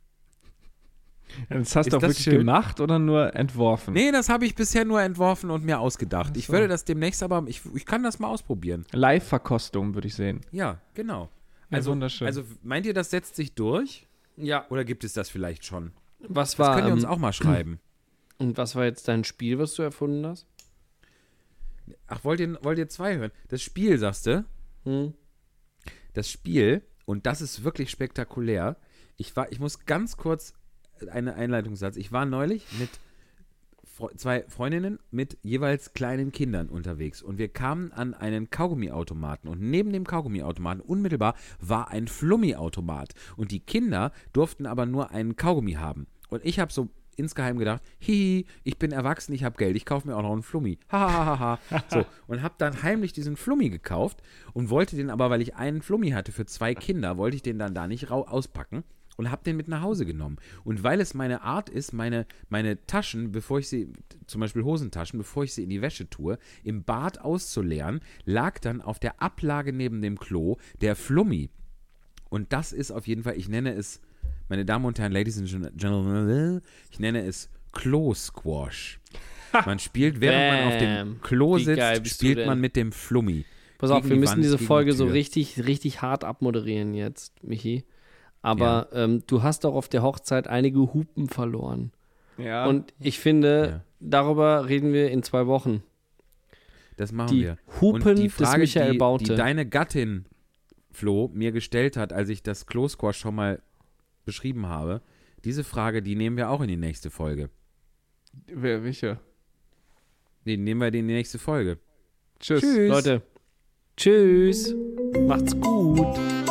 Das hast du auch das wirklich schön? gemacht oder nur entworfen? Nee, das habe ich bisher nur entworfen und mir ausgedacht. Ich so. würde das demnächst aber, ich, ich kann das mal ausprobieren. Live-Verkostung würde ich sehen. Ja, genau. Ja, Also, wunderschön. also meint ihr, das setzt sich durch? Ja. Oder gibt es das vielleicht schon? Was Das war, könnt ihr uns ähm, auch mal schreiben. Und was war jetzt dein Spiel, was du erfunden hast? Ach, wollt ihr, wollt ihr zwei hören? Das Spiel, sagst du? Hm? Das Spiel, und das ist wirklich spektakulär. Ich war, ich muss ganz kurz eine Einleitungssatz. Ich war neulich mit Fre zwei Freundinnen mit jeweils kleinen Kindern unterwegs und wir kamen an einen Kaugummiautomaten und neben dem Kaugummiautomaten unmittelbar war ein Flummiautomat und die Kinder durften aber nur einen Kaugummi haben und ich habe so insgeheim gedacht, hihi, ich bin erwachsen, ich habe Geld, ich kaufe mir auch noch einen Flummi. Hahaha. (laughs) so, und habe dann heimlich diesen Flummi gekauft und wollte den aber, weil ich einen Flummi hatte für zwei Kinder, wollte ich den dann da nicht rau auspacken und habe den mit nach Hause genommen. Und weil es meine Art ist, meine, meine Taschen, bevor ich sie, zum Beispiel Hosentaschen, bevor ich sie in die Wäsche tue, im Bad auszuleeren, lag dann auf der Ablage neben dem Klo der Flummi. Und das ist auf jeden Fall, ich nenne es, meine Damen und Herren, Ladies and Gentlemen, ich nenne es Klo-Squash. Man spielt, während man auf dem Klo Wie geil sitzt, bist du spielt denn? man mit dem Flummi. Pass auf, gegen wir die müssen Wand, diese gegen die Folge so Tür. richtig, richtig hart abmoderieren jetzt, Michi. Aber ähm, du hast auch auf der Hochzeit einige Hupen verloren. Ja. Und ich finde, Ja. darüber reden wir in zwei Wochen. Das machen Die wir. Hupen des Michael die, Baute. die deine Gattin, Flo, mir gestellt hat, als ich das Close Squash schon mal beschrieben habe, diese Frage, die nehmen wir auch in die nächste Folge. Wer, welche? Nee, die nehmen wir in die nächste Folge. Tschüss. Leute, tschüss. Macht's gut.